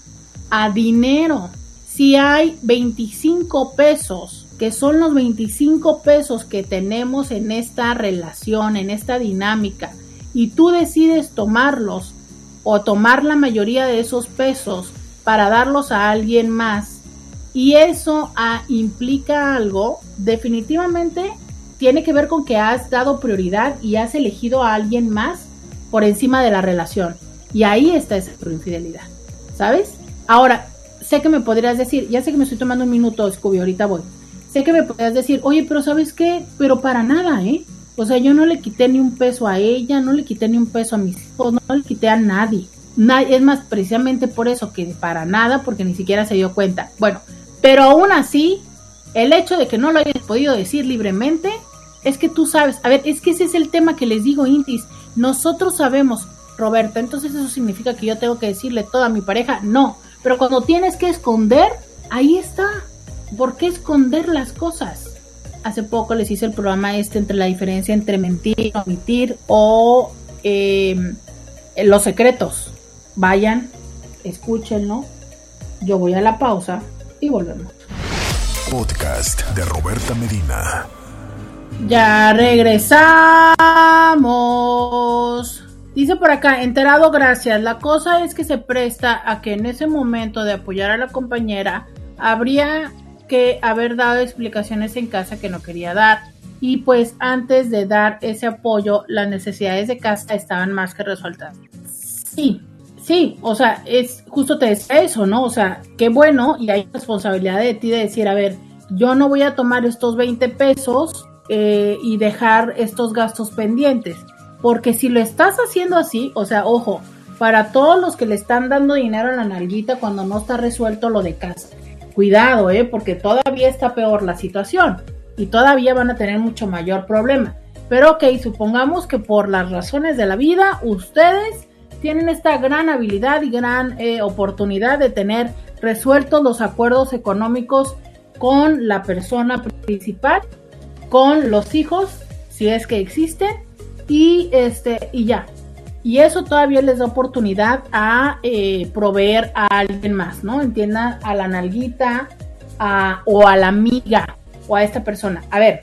S2: a dinero. Si hay 25 pesos que son los 25 pesos que tenemos en esta relación, en esta dinámica, y tú decides tomarlos o tomar la mayoría de esos pesos para darlos a alguien más, y eso ah, implica algo, definitivamente tiene que ver con que has dado prioridad y has elegido a alguien más por encima de la relación. Y ahí está esa infidelidad, ¿sabes? Ahora, sé que me podrías decir, ya sé que me estoy tomando un minuto, Scooby, ahorita voy sé que me podrías decir, oye, pero ¿sabes qué? Pero para nada, ¿eh? O sea, yo no le quité ni un peso a ella, no le quité ni un peso a mis hijos, no le quité a nadie. es más, precisamente por eso, que para nada, porque ni siquiera se dio cuenta. Bueno, pero aún así, el hecho de que no lo hayas podido decir libremente, es que tú sabes, a ver, es que ese es el tema que les digo, Intis, nosotros sabemos, Roberta, entonces eso significa que yo tengo que decirle todo a mi pareja, no, pero cuando tienes que esconder, ahí está, ¿Por qué esconder las cosas? Hace poco les hice el programa este entre la diferencia entre mentir, omitir o em, los secretos. Vayan, escúchenlo. Yo voy a la pausa y volvemos.
S1: Podcast de Roberta Medina.
S2: Ya regresamos. Dice por acá, enterado, gracias. La cosa es que se presta a que en ese momento de apoyar a la compañera habría que haber dado explicaciones en casa que no quería dar. Y pues antes de dar ese apoyo, las necesidades de casa estaban más que resueltas. Sí, sí, o sea, es justo te decía eso, ¿no? O sea, qué bueno y hay responsabilidad de ti de decir, a ver, yo no voy a tomar estos 20 pesos eh, y dejar estos gastos pendientes. Porque si lo estás haciendo así, o sea, ojo, para todos los que le están dando dinero a la nalguita cuando no está resuelto lo de casa cuidado, ¿eh? porque todavía está peor la situación y todavía van a tener mucho mayor problema. Pero ok, supongamos que por las razones de la vida, ustedes tienen esta gran habilidad y gran eh, oportunidad de tener resueltos los acuerdos económicos con la persona principal, con los hijos, si es que existen, y este, y ya, y eso todavía les da oportunidad a eh, proveer a alguien más, ¿no? Entiendan a la nalguita o a la amiga o a esta persona. A ver,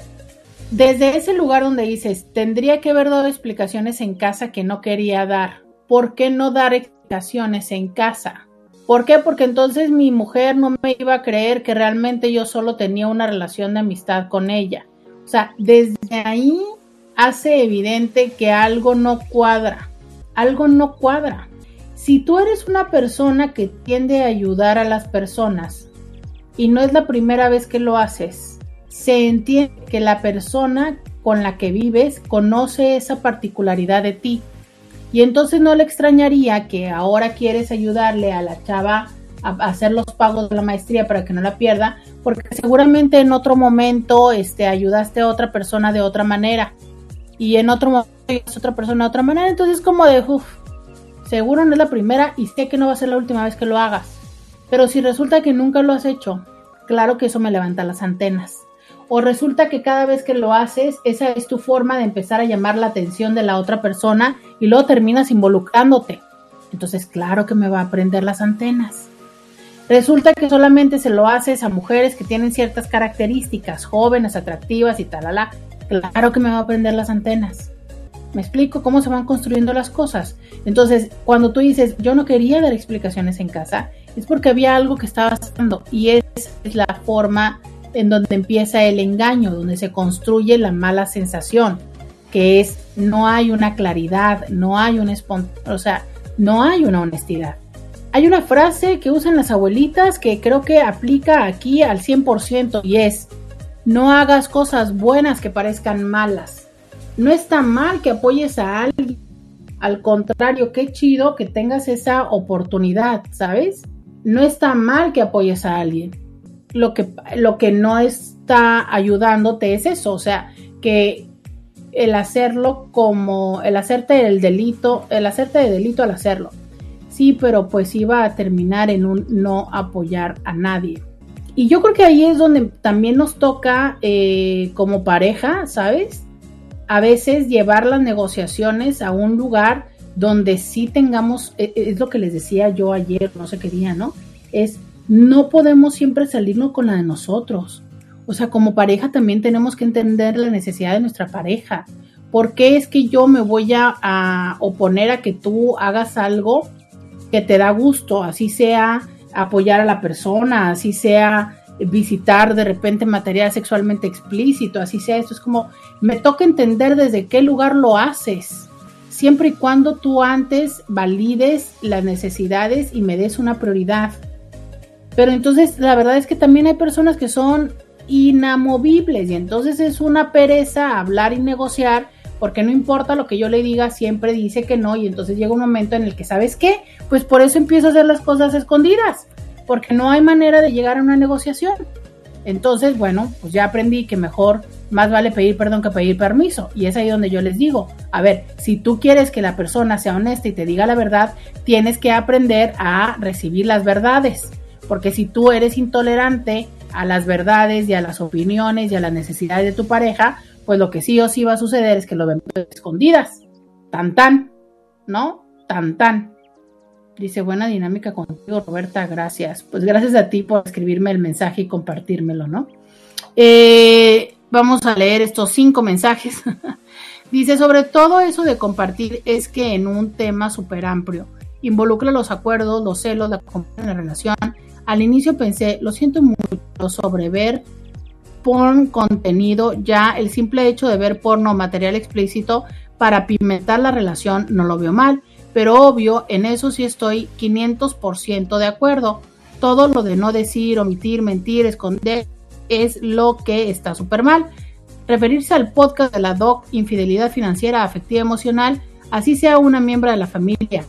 S2: desde ese lugar donde dices, tendría que haber dado explicaciones en casa que no quería dar. ¿Por qué no dar explicaciones en casa? ¿Por qué? Porque entonces mi mujer no me iba a creer que realmente yo solo tenía una relación de amistad con ella. O sea, desde ahí hace evidente que algo no cuadra. Algo no cuadra. Si tú eres una persona que tiende a ayudar a las personas y no es la primera vez que lo haces, se entiende que la persona con la que vives conoce esa particularidad de ti. Y entonces no le extrañaría que ahora quieres ayudarle a la chava a hacer los pagos de la maestría para que no la pierda, porque seguramente en otro momento este, ayudaste a otra persona de otra manera y en otro momento a otra persona de otra manera. Entonces como de, uff, seguro no es la primera y sé que no va a ser la última vez que lo hagas. Pero si resulta que nunca lo has hecho, claro que eso me levanta las antenas. O resulta que cada vez que lo haces, esa es tu forma de empezar a llamar la atención de la otra persona y luego terminas involucrándote. Entonces, claro que me va a prender las antenas. Resulta que solamente se lo haces a mujeres que tienen ciertas características, jóvenes, atractivas y tal, Claro que me va a prender las antenas. Me explico cómo se van construyendo las cosas. Entonces, cuando tú dices, yo no quería dar explicaciones en casa, es porque había algo que estaba pasando y esa es la forma en donde empieza el engaño, donde se construye la mala sensación, que es no hay una claridad, no hay un o sea, no hay una honestidad. Hay una frase que usan las abuelitas que creo que aplica aquí al 100% y es, no hagas cosas buenas que parezcan malas. No está mal que apoyes a alguien. Al contrario, qué chido que tengas esa oportunidad, ¿sabes? No está mal que apoyes a alguien. Lo que, lo que no está ayudándote es eso, o sea, que el hacerlo como, el hacerte el delito, el hacerte de delito al hacerlo sí, pero pues iba a terminar en un no apoyar a nadie. Y yo creo que ahí es donde también nos toca eh, como pareja, ¿sabes? A veces llevar las negociaciones a un lugar donde sí tengamos, e, e, es lo que les decía yo ayer, no sé qué día, ¿no? Es, no podemos siempre salirnos con la de nosotros. O sea, como pareja también tenemos que entender la necesidad de nuestra pareja. ¿Por qué es que yo me voy a, oponer a que tú hagas algo que te da gusto, así sea apoyar a la persona, así sea visitar de repente material sexualmente explícito, así sea esto, es como, me toca entender desde qué lugar lo haces, siempre y cuando tú antes valides las necesidades y me des una prioridad. Pero entonces la verdad es que también hay personas que son inamovibles y entonces es una pereza hablar y negociar porque no importa lo que yo le diga, siempre dice que no y entonces llega un momento en el que, ¿sabes qué? Pues por eso empiezo a hacer las cosas escondidas, porque no hay manera de llegar a una negociación. Entonces, bueno, pues ya aprendí que mejor, más vale pedir perdón que pedir permiso. Y es ahí donde yo les digo, a ver, si tú quieres que la persona sea honesta y te diga la verdad, tienes que aprender a recibir las verdades. Porque si tú eres intolerante a las verdades y a las opiniones y a las necesidades de tu pareja, pues lo que sí o sí va a suceder es que lo ven escondidas. Tan tan, ¿no? Tan tan. Dice, buena dinámica contigo, Roberta, gracias. Pues gracias a ti por escribirme el mensaje y compartírmelo, ¿no? Eh, vamos a leer estos cinco mensajes. Dice, sobre todo eso de compartir es que en un tema súper amplio, involucra los acuerdos, los celos, la, la relación. Al inicio pensé, lo siento mucho sobre ver porn contenido, ya el simple hecho de ver porno material explícito para pimentar la relación no lo veo mal, pero obvio, en eso sí estoy 500% de acuerdo. Todo lo de no decir, omitir, mentir, esconder es lo que está súper mal. Referirse al podcast de la DOC, infidelidad financiera, afectiva, emocional, así sea una miembro de la familia.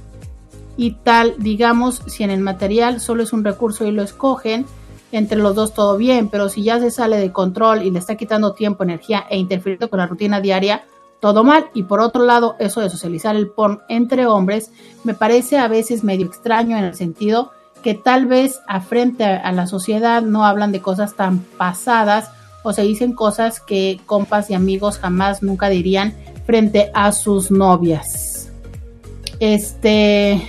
S2: Y tal, digamos, si en el material solo es un recurso y lo escogen, entre los dos todo bien, pero si ya se sale de control y le está quitando tiempo, energía e interfiriendo con la rutina diaria, todo mal. Y por otro lado, eso de socializar el porn entre hombres me parece a veces medio extraño en el sentido que tal vez a frente a la sociedad no hablan de cosas tan pasadas o se dicen cosas que compas y amigos jamás nunca dirían frente a sus novias. Este,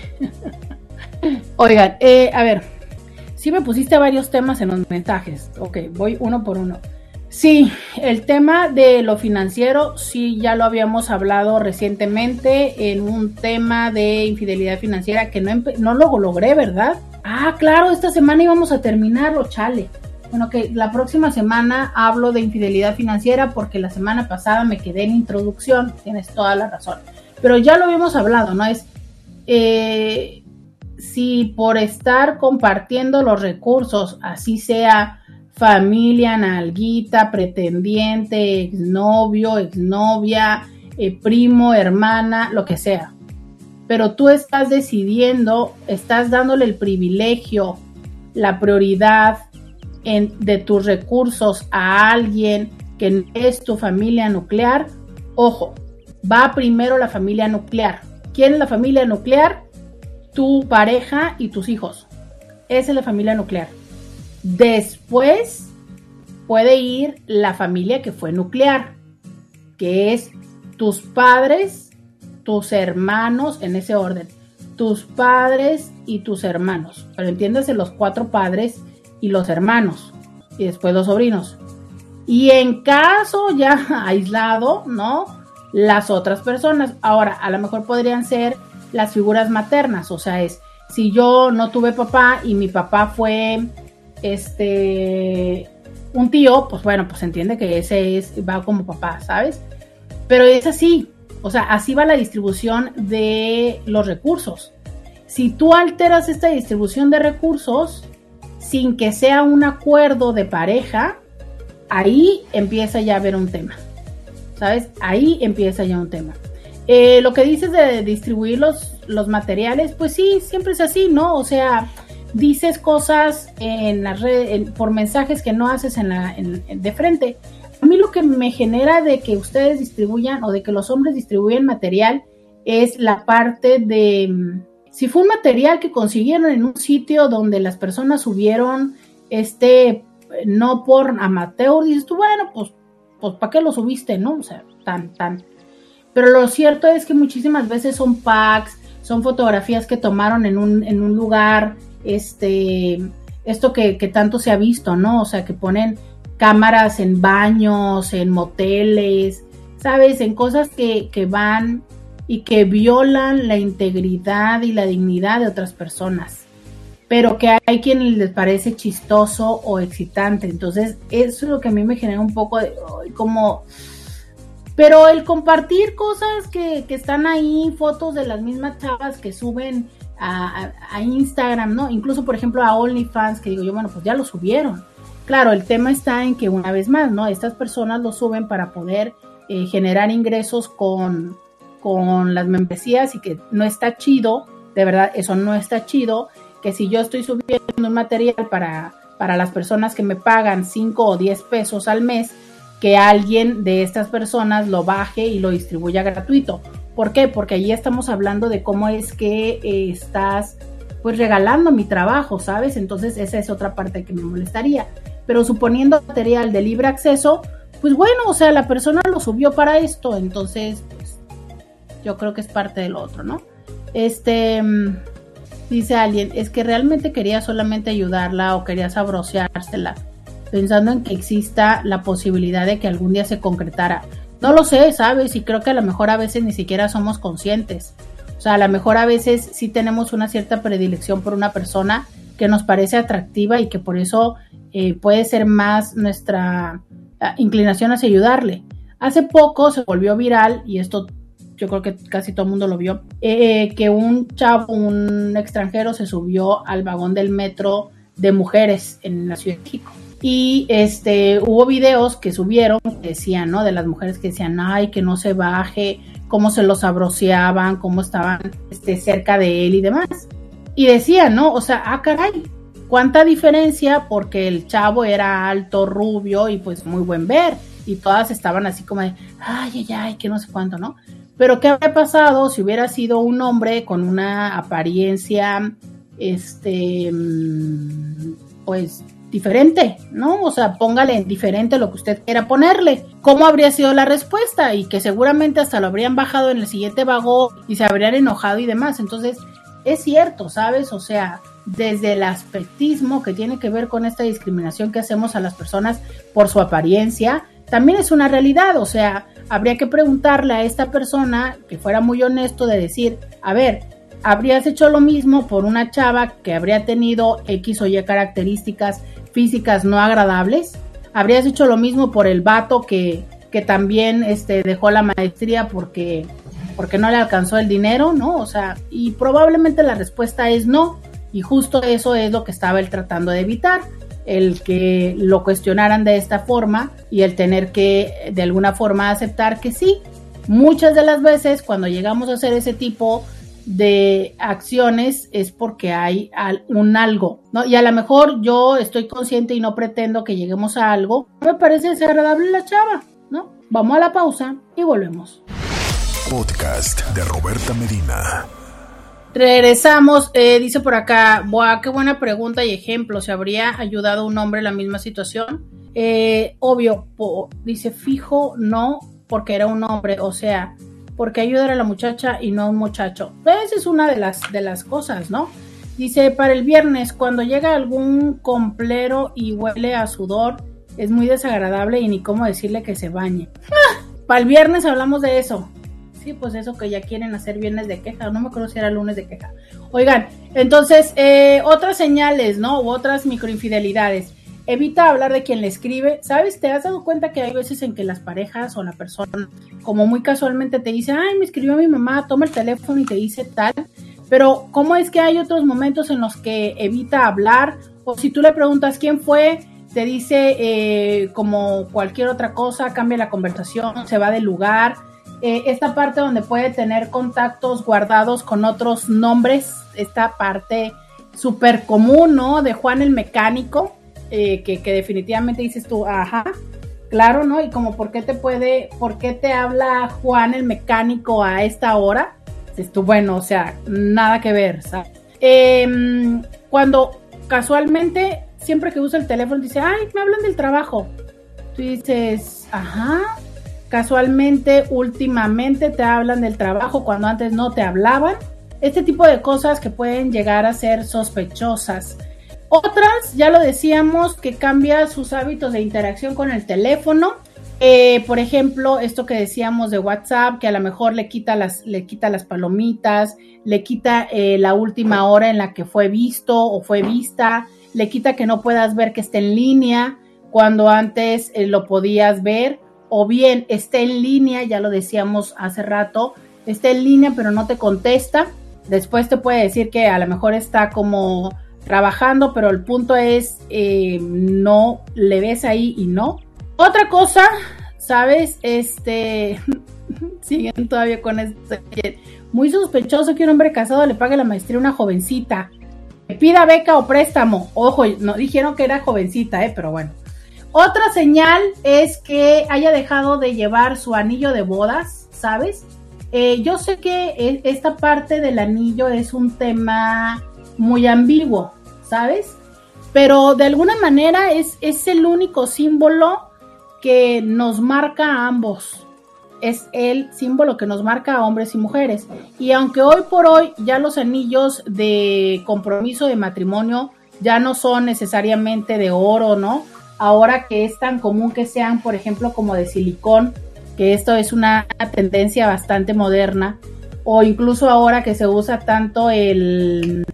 S2: oigan, eh, a ver, sí me pusiste varios temas en los mensajes. Ok, voy uno por uno. Sí, el tema de lo financiero, sí, ya lo habíamos hablado recientemente en un tema de infidelidad financiera que no, no lo logré, ¿verdad? Ah, claro, esta semana íbamos a terminarlo, chale. Bueno, que la próxima semana hablo de infidelidad financiera porque la semana pasada me quedé en introducción, tienes toda la razón. Pero ya lo habíamos hablado, ¿no? Es eh, si por estar compartiendo los recursos, así sea familia, nalguita, pretendiente, exnovio, exnovia, eh, primo, hermana, lo que sea. Pero tú estás decidiendo, estás dándole el privilegio, la prioridad de tus recursos a alguien que es tu familia nuclear, ojo, va primero la familia nuclear. ¿Quién es la familia nuclear? Tu pareja y tus hijos. Esa es la familia nuclear. Después puede ir la familia que fue nuclear, que es tus padres, tus hermanos, en ese orden, tus padres y tus hermanos. Pero entiéndase los cuatro padres y los hermanos, y después los sobrinos. Y en caso ya aislado, ¿no? Las otras personas. Ahora, a lo mejor podrían ser las figuras maternas, o sea, es si yo no tuve papá y mi papá fue este un tío, pues bueno, pues entiende que ese es va como papá, ¿sabes? Pero es así, o sea, así va la distribución de los recursos. Si tú alteras esta distribución de recursos, sin que sea un acuerdo de pareja, ahí empieza ya a haber un tema. ¿Sabes? Ahí empieza ya un tema. Eh, lo que dices de distribuir los, los materiales, pues sí, siempre es así, ¿no? O sea, dices cosas en la red, por mensajes que no haces en la, de frente. A mí lo que me genera de que ustedes distribuyan o de que los hombres distribuyan material es la parte de si fue un material que consiguieron en un sitio donde las personas subieron este no por amateur, dices tú, bueno, pues, pues ¿para qué lo subiste? ¿No? O sea, tan, tan. Pero lo cierto es que muchísimas veces son packs, son fotografías que tomaron en un, en un lugar, este, esto que, que tanto se ha visto, ¿no? O sea, que ponen cámaras en baños, en moteles, ¿sabes? En cosas que, que van y que violan la integridad y la dignidad de otras personas, pero que hay quienes les parece chistoso o excitante. Entonces, eso es lo que a mí me genera un poco de como... Pero el compartir cosas que, están ahí, fotos de las mismas chavas que suben a, Instagram, ¿no? Incluso, por ejemplo, a OnlyFans, que digo yo, bueno, pues ya lo subieron. Claro, el tema está en que una vez más, ¿no? Estas personas lo suben para poder eh, generar ingresos con, con las membresías y que no está chido, de verdad, eso no está chido, que si yo estoy subiendo un material para, para las personas que me pagan 5 o 10 pesos al mes, que alguien de estas personas lo baje y lo distribuya gratuito. ¿Por qué? Porque allí estamos hablando de cómo es que eh, estás pues regalando mi trabajo, ¿sabes? Entonces esa es otra parte que me molestaría. Pero suponiendo material de libre acceso, pues bueno, o sea, la persona lo subió para esto, entonces yo creo que es parte del otro, ¿no? Este, mm, dice alguien, es que realmente quería solamente ayudarla o quería sabroseársela, pensando en que exista la posibilidad de que algún día se concretara. No lo sé, ¿sabes? Y creo que a lo mejor a veces ni siquiera somos conscientes. O sea, a lo mejor a veces sí tenemos una cierta predilección por una persona que nos parece atractiva y que por eso eh, puede ser más nuestra ah, inclinación hacia ayudarle. Hace poco se volvió viral, y esto yo creo que casi todo el mundo lo vio, eh, que un chavo, un extranjero, se subió al vagón del metro de mujeres en la Ciudad de México. Y este, hubo videos que subieron que decían, ¿no? De las mujeres que decían, ay, que no se baje, cómo se los abroceaban, cómo estaban este, cerca de él y demás. Y decían, ¿no? O sea, ah, caray, cuánta diferencia porque el chavo era alto, rubio y pues muy buen ver. Y todas estaban así como de, ay, ay, ay, que no sé cuánto, ¿no? Pero ¿qué habría pasado si hubiera sido un hombre con una apariencia, este, mm, pues diferente, ¿no? O sea, póngale en diferente lo que usted quiera ponerle. ¿Cómo habría sido la respuesta? Y que seguramente hasta lo habrían bajado en el siguiente vagón y se habrían enojado y demás. Entonces, es cierto, ¿sabes? O sea, desde el aspectismo que tiene que ver con esta discriminación que hacemos a las personas por su apariencia, también es una realidad. O sea, habría que preguntarle a esta persona que fuera muy honesto de decir, a ver, habrías hecho lo mismo por una chava que habría tenido X o Y características físicas no agradables. Habrías hecho lo mismo por el vato que, que también este, dejó la maestría porque, porque no le alcanzó el dinero, ¿no? O sea, y probablemente la respuesta es no. Y justo eso es lo que estaba él tratando de evitar, el que lo cuestionaran de esta forma y el tener que de alguna forma aceptar que sí. Muchas de las veces cuando llegamos a hacer ese tipo de acciones es porque hay un algo, ¿no? Y a lo mejor yo estoy consciente y no pretendo que lleguemos a algo. Me parece desagradable la chava, ¿no? Vamos a la pausa y volvemos.
S1: Podcast de Roberta Medina.
S2: Regresamos, eh, dice por acá, Buah, qué buena pregunta y ejemplo, ¿se habría ayudado un hombre en la misma situación? Eh, obvio, dice fijo, no, porque era un hombre, o sea, porque ayudar a la muchacha y no a un muchacho. Esa es una de las, de las cosas, ¿no? Dice, para el viernes, cuando llega algún complero y huele a sudor, es muy desagradable y ni cómo decirle que se bañe. Para el viernes hablamos de eso. Sí, pues eso que ya quieren hacer viernes de queja. No me acuerdo si era lunes de queja. Oigan, entonces, eh, otras señales, ¿no? U otras microinfidelidades evita hablar de quien le escribe. ¿Sabes? ¿Te has dado cuenta que hay veces en que las parejas o la persona, como muy casualmente te dice, ay, me escribió mi mamá, toma el teléfono y te dice tal? Pero, ¿cómo es que hay otros momentos en los que evita hablar? O si tú le preguntas quién fue, te dice eh, como cualquier otra cosa, cambia la conversación, se va del lugar. Eh, esta parte donde puede tener contactos guardados con otros nombres, esta parte súper común, ¿no? De Juan el mecánico, eh, que, definitivamente dices tú, ajá, claro, ¿no? Y como, ¿por qué te puede, por qué te habla Juan el mecánico a esta hora? Dices bueno, o sea, nada que ver, ¿sabes? Em, cuando casualmente, siempre que usa el teléfono, dice, ay, me hablan del trabajo. Tú dices, ajá, casualmente, últimamente te hablan del trabajo cuando antes no te hablaban. Este tipo de cosas que pueden llegar a ser sospechosas. Otras, ya lo decíamos, que cambia sus hábitos de interacción con el teléfono. Eh, por ejemplo, esto que decíamos de WhatsApp, que a lo mejor le quita las, le quita las palomitas, le quita eh, la última hora en la que fue visto o fue vista, le quita que no puedas ver que esté en línea cuando antes eh, lo podías ver, o bien esté en línea, ya lo decíamos hace rato, esté en línea pero no te contesta. Después te puede decir que a lo mejor está como trabajando, pero el punto es, eh, no le ves ahí y no. Otra cosa, ¿sabes? Este, siguen todavía con este, muy sospechoso que un hombre casado le pague la maestría a una jovencita. Pida beca o préstamo. Ojo, no dijeron que era jovencita, ¿eh? Pero bueno. Otra señal es que haya dejado de llevar su anillo de bodas, ¿sabes? Eh, yo sé que esta parte del anillo es un tema muy ambiguo, ¿sabes? Pero de alguna manera es, es el único símbolo que nos marca a ambos. Es el símbolo que nos marca a hombres y mujeres. Y aunque hoy por hoy ya los anillos de compromiso de matrimonio ya no son necesariamente de oro, ¿no? Ahora que es tan común que sean, por ejemplo, como de silicón, que esto es una tendencia bastante moderna, o incluso ahora que se usa tanto el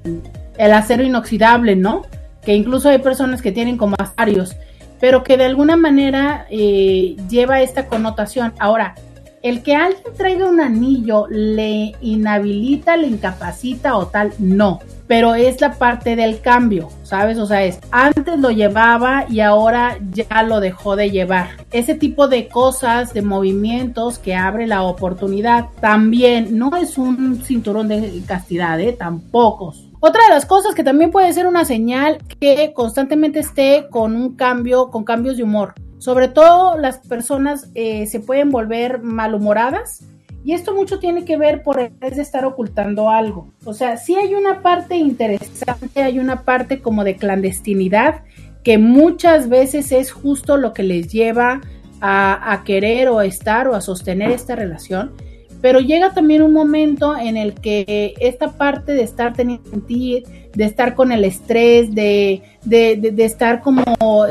S2: el acero inoxidable, ¿no? Que incluso hay personas que tienen como asarios, pero que de alguna manera eh, lleva esta connotación. Ahora, el que alguien traiga un anillo le inhabilita, le incapacita o tal, no. Pero es la parte del cambio, ¿sabes? O sea, es antes lo llevaba y ahora ya lo dejó de llevar. Ese tipo de cosas, de movimientos que abre la oportunidad, también no es un cinturón de castidad, ¿eh? Tampoco otra de las cosas que también puede ser una señal que constantemente esté con un cambio, con cambios de humor. Sobre todo las personas eh, se pueden volver malhumoradas y esto mucho tiene que ver por el de estar ocultando algo. O sea, sí hay una parte interesante, hay una parte como de clandestinidad que muchas veces es justo lo que les lleva a, querer o a estar o a sostener esta relación pero llega también un momento en el que esta parte de estar teniendo de estar con el estrés, de, estar como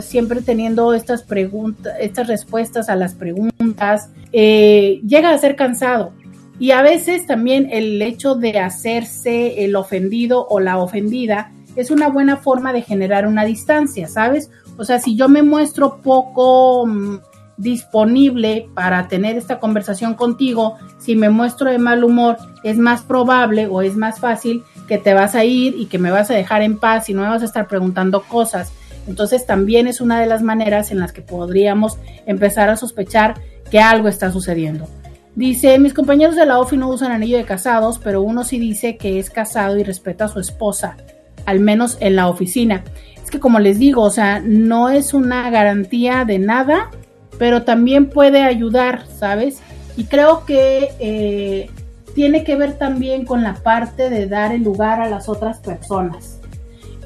S2: siempre teniendo estas preguntas, estas respuestas a las preguntas, eh, llega a ser cansado. Y a veces también el hecho de hacerse el ofendido o la ofendida es una buena forma de generar una distancia, ¿sabes? O sea, si yo me muestro poco mm, disponible para tener esta conversación contigo, si me muestro de mal humor, es más probable o es más fácil que te vas a ir y que me vas a dejar en paz y no me vas a estar preguntando cosas. Entonces también es una de las maneras en las que podríamos empezar a sospechar que algo está sucediendo. Dice, mis compañeros de la OFI no usan anillo de casados, pero uno sí dice que es casado y respeta a su esposa, al menos en la oficina. Es que como les digo, o sea, no es una garantía de nada, pero también puede ayudar, ¿sabes? Y creo que eh, tiene que ver también con la parte de dar el lugar a las otras personas.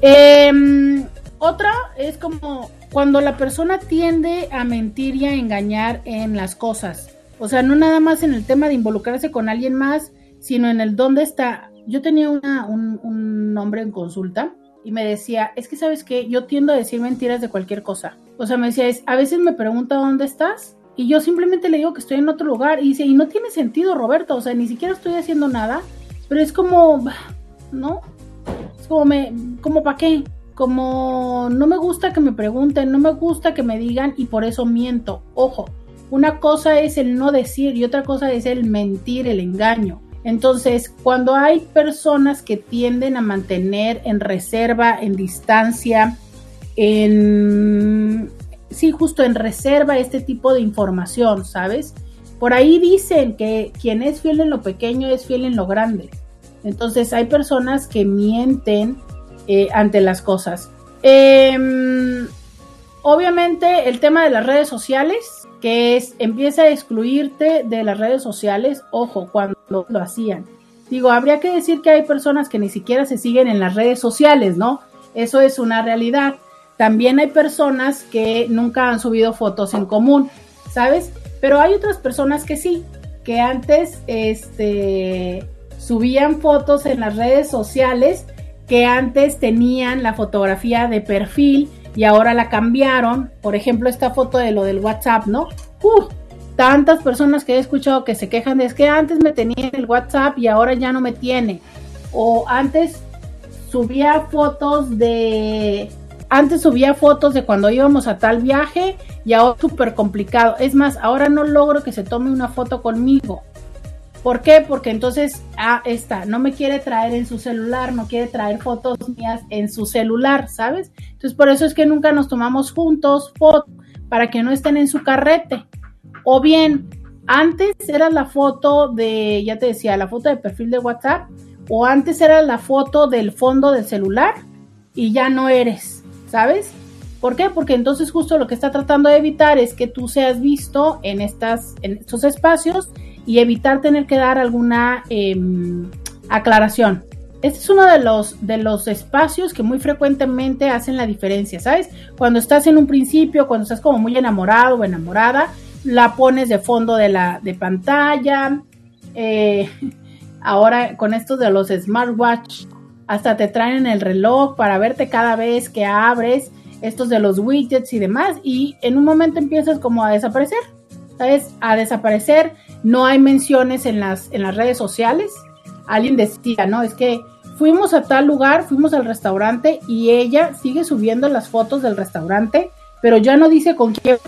S2: Em, otra es como cuando la persona tiende a mentir y a engañar en las cosas. O sea, no nada más en el tema de involucrarse con alguien más, sino en el dónde está. Yo tenía una, un, un hombre en consulta y me decía, es que sabes que yo tiendo a decir mentiras de cualquier cosa. O sea, me decía, es, a veces me pregunta dónde estás y yo simplemente le digo que estoy en otro lugar y dice, y no tiene sentido, Roberto, o sea, ni siquiera estoy haciendo nada, pero es como, ¿no? Es como, me, como para qué, como no me gusta que me pregunten, no me gusta que me digan y por eso miento. Ojo, una cosa es el no decir y otra cosa es el mentir, el engaño. Entonces, cuando hay personas que tienden a mantener en reserva, en distancia, en sí, justo en reserva este tipo de información, ¿sabes? Por ahí dicen que quien es fiel en lo pequeño es fiel en lo grande. Entonces hay personas que mienten eh, ante las cosas. Em, obviamente el tema de las redes sociales, que es empieza a excluirte de las redes sociales, ojo, cuando lo hacían. Digo, habría que decir que hay personas que ni siquiera se siguen en las redes sociales, ¿no? Eso es una realidad. También hay personas que nunca han subido fotos en común, ¿sabes? Pero hay otras personas que sí, que antes este, subían fotos en las redes sociales, que antes tenían la fotografía de perfil y ahora la cambiaron. Por ejemplo, esta foto de lo del WhatsApp, ¿no? ¡Uh! Tantas personas que he escuchado que se quejan de es que antes me tenía en el WhatsApp y ahora ya no me tiene. O antes subía fotos de antes subía fotos de cuando íbamos a tal viaje y ahora súper complicado. Es más, ahora no logro que se tome una foto conmigo. ¿Por qué? Porque entonces, ah, esta, no me quiere traer en su celular, no quiere traer fotos mías en su celular, ¿sabes? Entonces, por eso es que nunca nos tomamos juntos fotos para que no estén en su carrete. O bien, antes era la foto de, ya te decía, la foto de perfil de WhatsApp, o antes era la foto del fondo del celular y ya no eres. ¿sabes? ¿Por qué? Porque entonces justo lo que está tratando de evitar es que tú seas visto en, estas, en estos espacios y evitar tener que dar alguna em, aclaración. Este es uno de los, de los espacios que muy frecuentemente hacen la diferencia, ¿sabes? Cuando estás en un principio, cuando estás como muy enamorado o enamorada, la pones de fondo de la de pantalla. Eh, ahora con esto de los smartwatch hasta te traen el reloj para verte cada vez que abres estos de los widgets y demás y en un momento empiezas como a desaparecer, ¿sabes? A desaparecer, no hay menciones en las, en las redes sociales. Alguien decía, ¿no? Es que fuimos a tal lugar, fuimos al restaurante y ella sigue subiendo las fotos del restaurante, pero ya no dice con quién,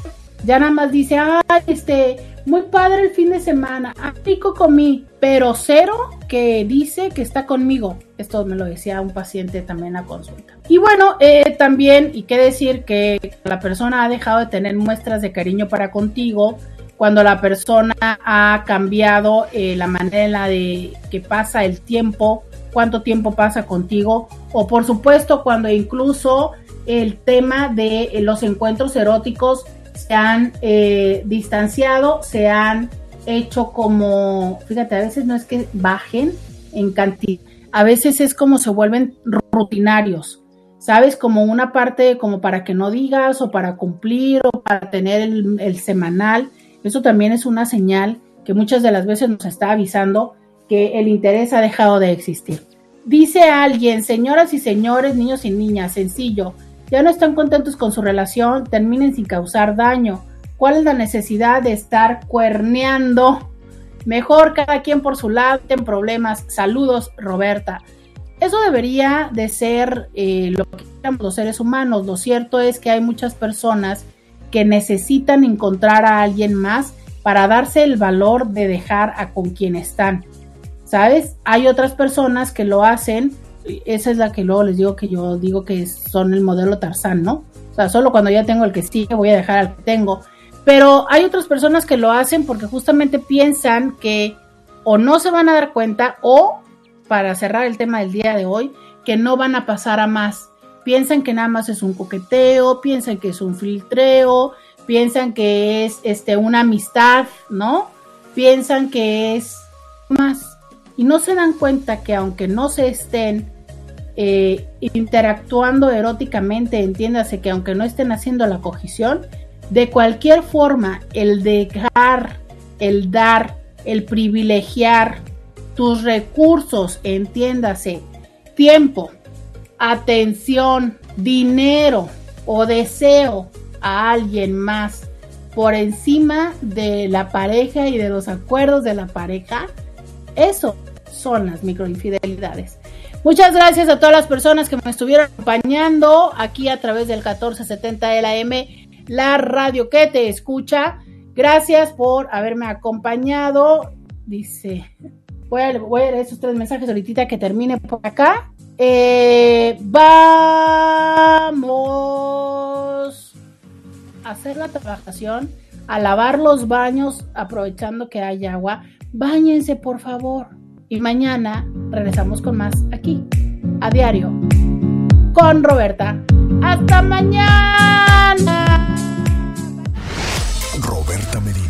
S2: ya nada más dice, ah, este, muy padre el fin de semana, ah, rico comí, pero cero que dice que está conmigo. Esto me lo decía un paciente también a consulta. Y bueno, eh, también, y qué decir que la persona ha dejado de tener muestras de cariño para contigo cuando la persona ha cambiado eh, la manera de que pasa el tiempo, cuánto tiempo pasa contigo, o por supuesto cuando incluso el tema de los encuentros eróticos se han eh, distanciado, se han hecho como, fíjate, a veces no es que bajen en cantidad, a veces es como se vuelven rutinarios, ¿sabes? Como una parte como para que no digas o para cumplir o para tener el semanal. Eso también es una señal que muchas de las veces nos está avisando que el interés ha dejado de existir. Dice alguien, señoras y señores, niños y niñas, sencillo, ya no están contentos con su relación, terminen sin causar daño. ¿Cuál es la necesidad de estar cuerneando? Mejor cada quien por su lado, en problemas. Saludos, Roberta. Eso debería de ser eh, lo que los seres humanos. Lo cierto es que hay muchas personas que necesitan encontrar a alguien más para darse el valor de dejar a con quien están. ¿Sabes? Hay otras personas que lo hacen. Esa es la que luego les digo que yo digo que son el modelo Tarzán, ¿no? O sea, solo cuando ya tengo el que sigue voy a dejar al que tengo. Pero hay otras personas que lo hacen porque justamente piensan que o no se van a dar cuenta o, para cerrar el tema del día de hoy, que no van a pasar a más. Piensan que nada más es un coqueteo, piensan que es un filtreo, piensan que es este, una amistad, ¿no? Piensan que es más. Y no se dan cuenta que aunque no se estén eh, interactuando eróticamente, entiéndase que aunque no estén haciendo la cogición, de cualquier forma, el dejar, el dar, el privilegiar tus recursos, entiéndase, tiempo, atención, dinero o deseo a alguien más por encima de la pareja y de los acuerdos de la pareja, eso son las microinfidelidades. Muchas gracias a todas las personas que me estuvieron acompañando aquí a través del 1470 de la M la radio que te escucha. Gracias por haberme acompañado. Dice, voy a, leer esos tres mensajes ahorita que termine por acá. Eh, vamos a hacer la trabajación, a lavar los baños aprovechando que hay agua. Báñense, por favor. Y mañana regresamos con más aquí, a diario, con Roberta. Hasta mañana.
S1: Roberta Medina.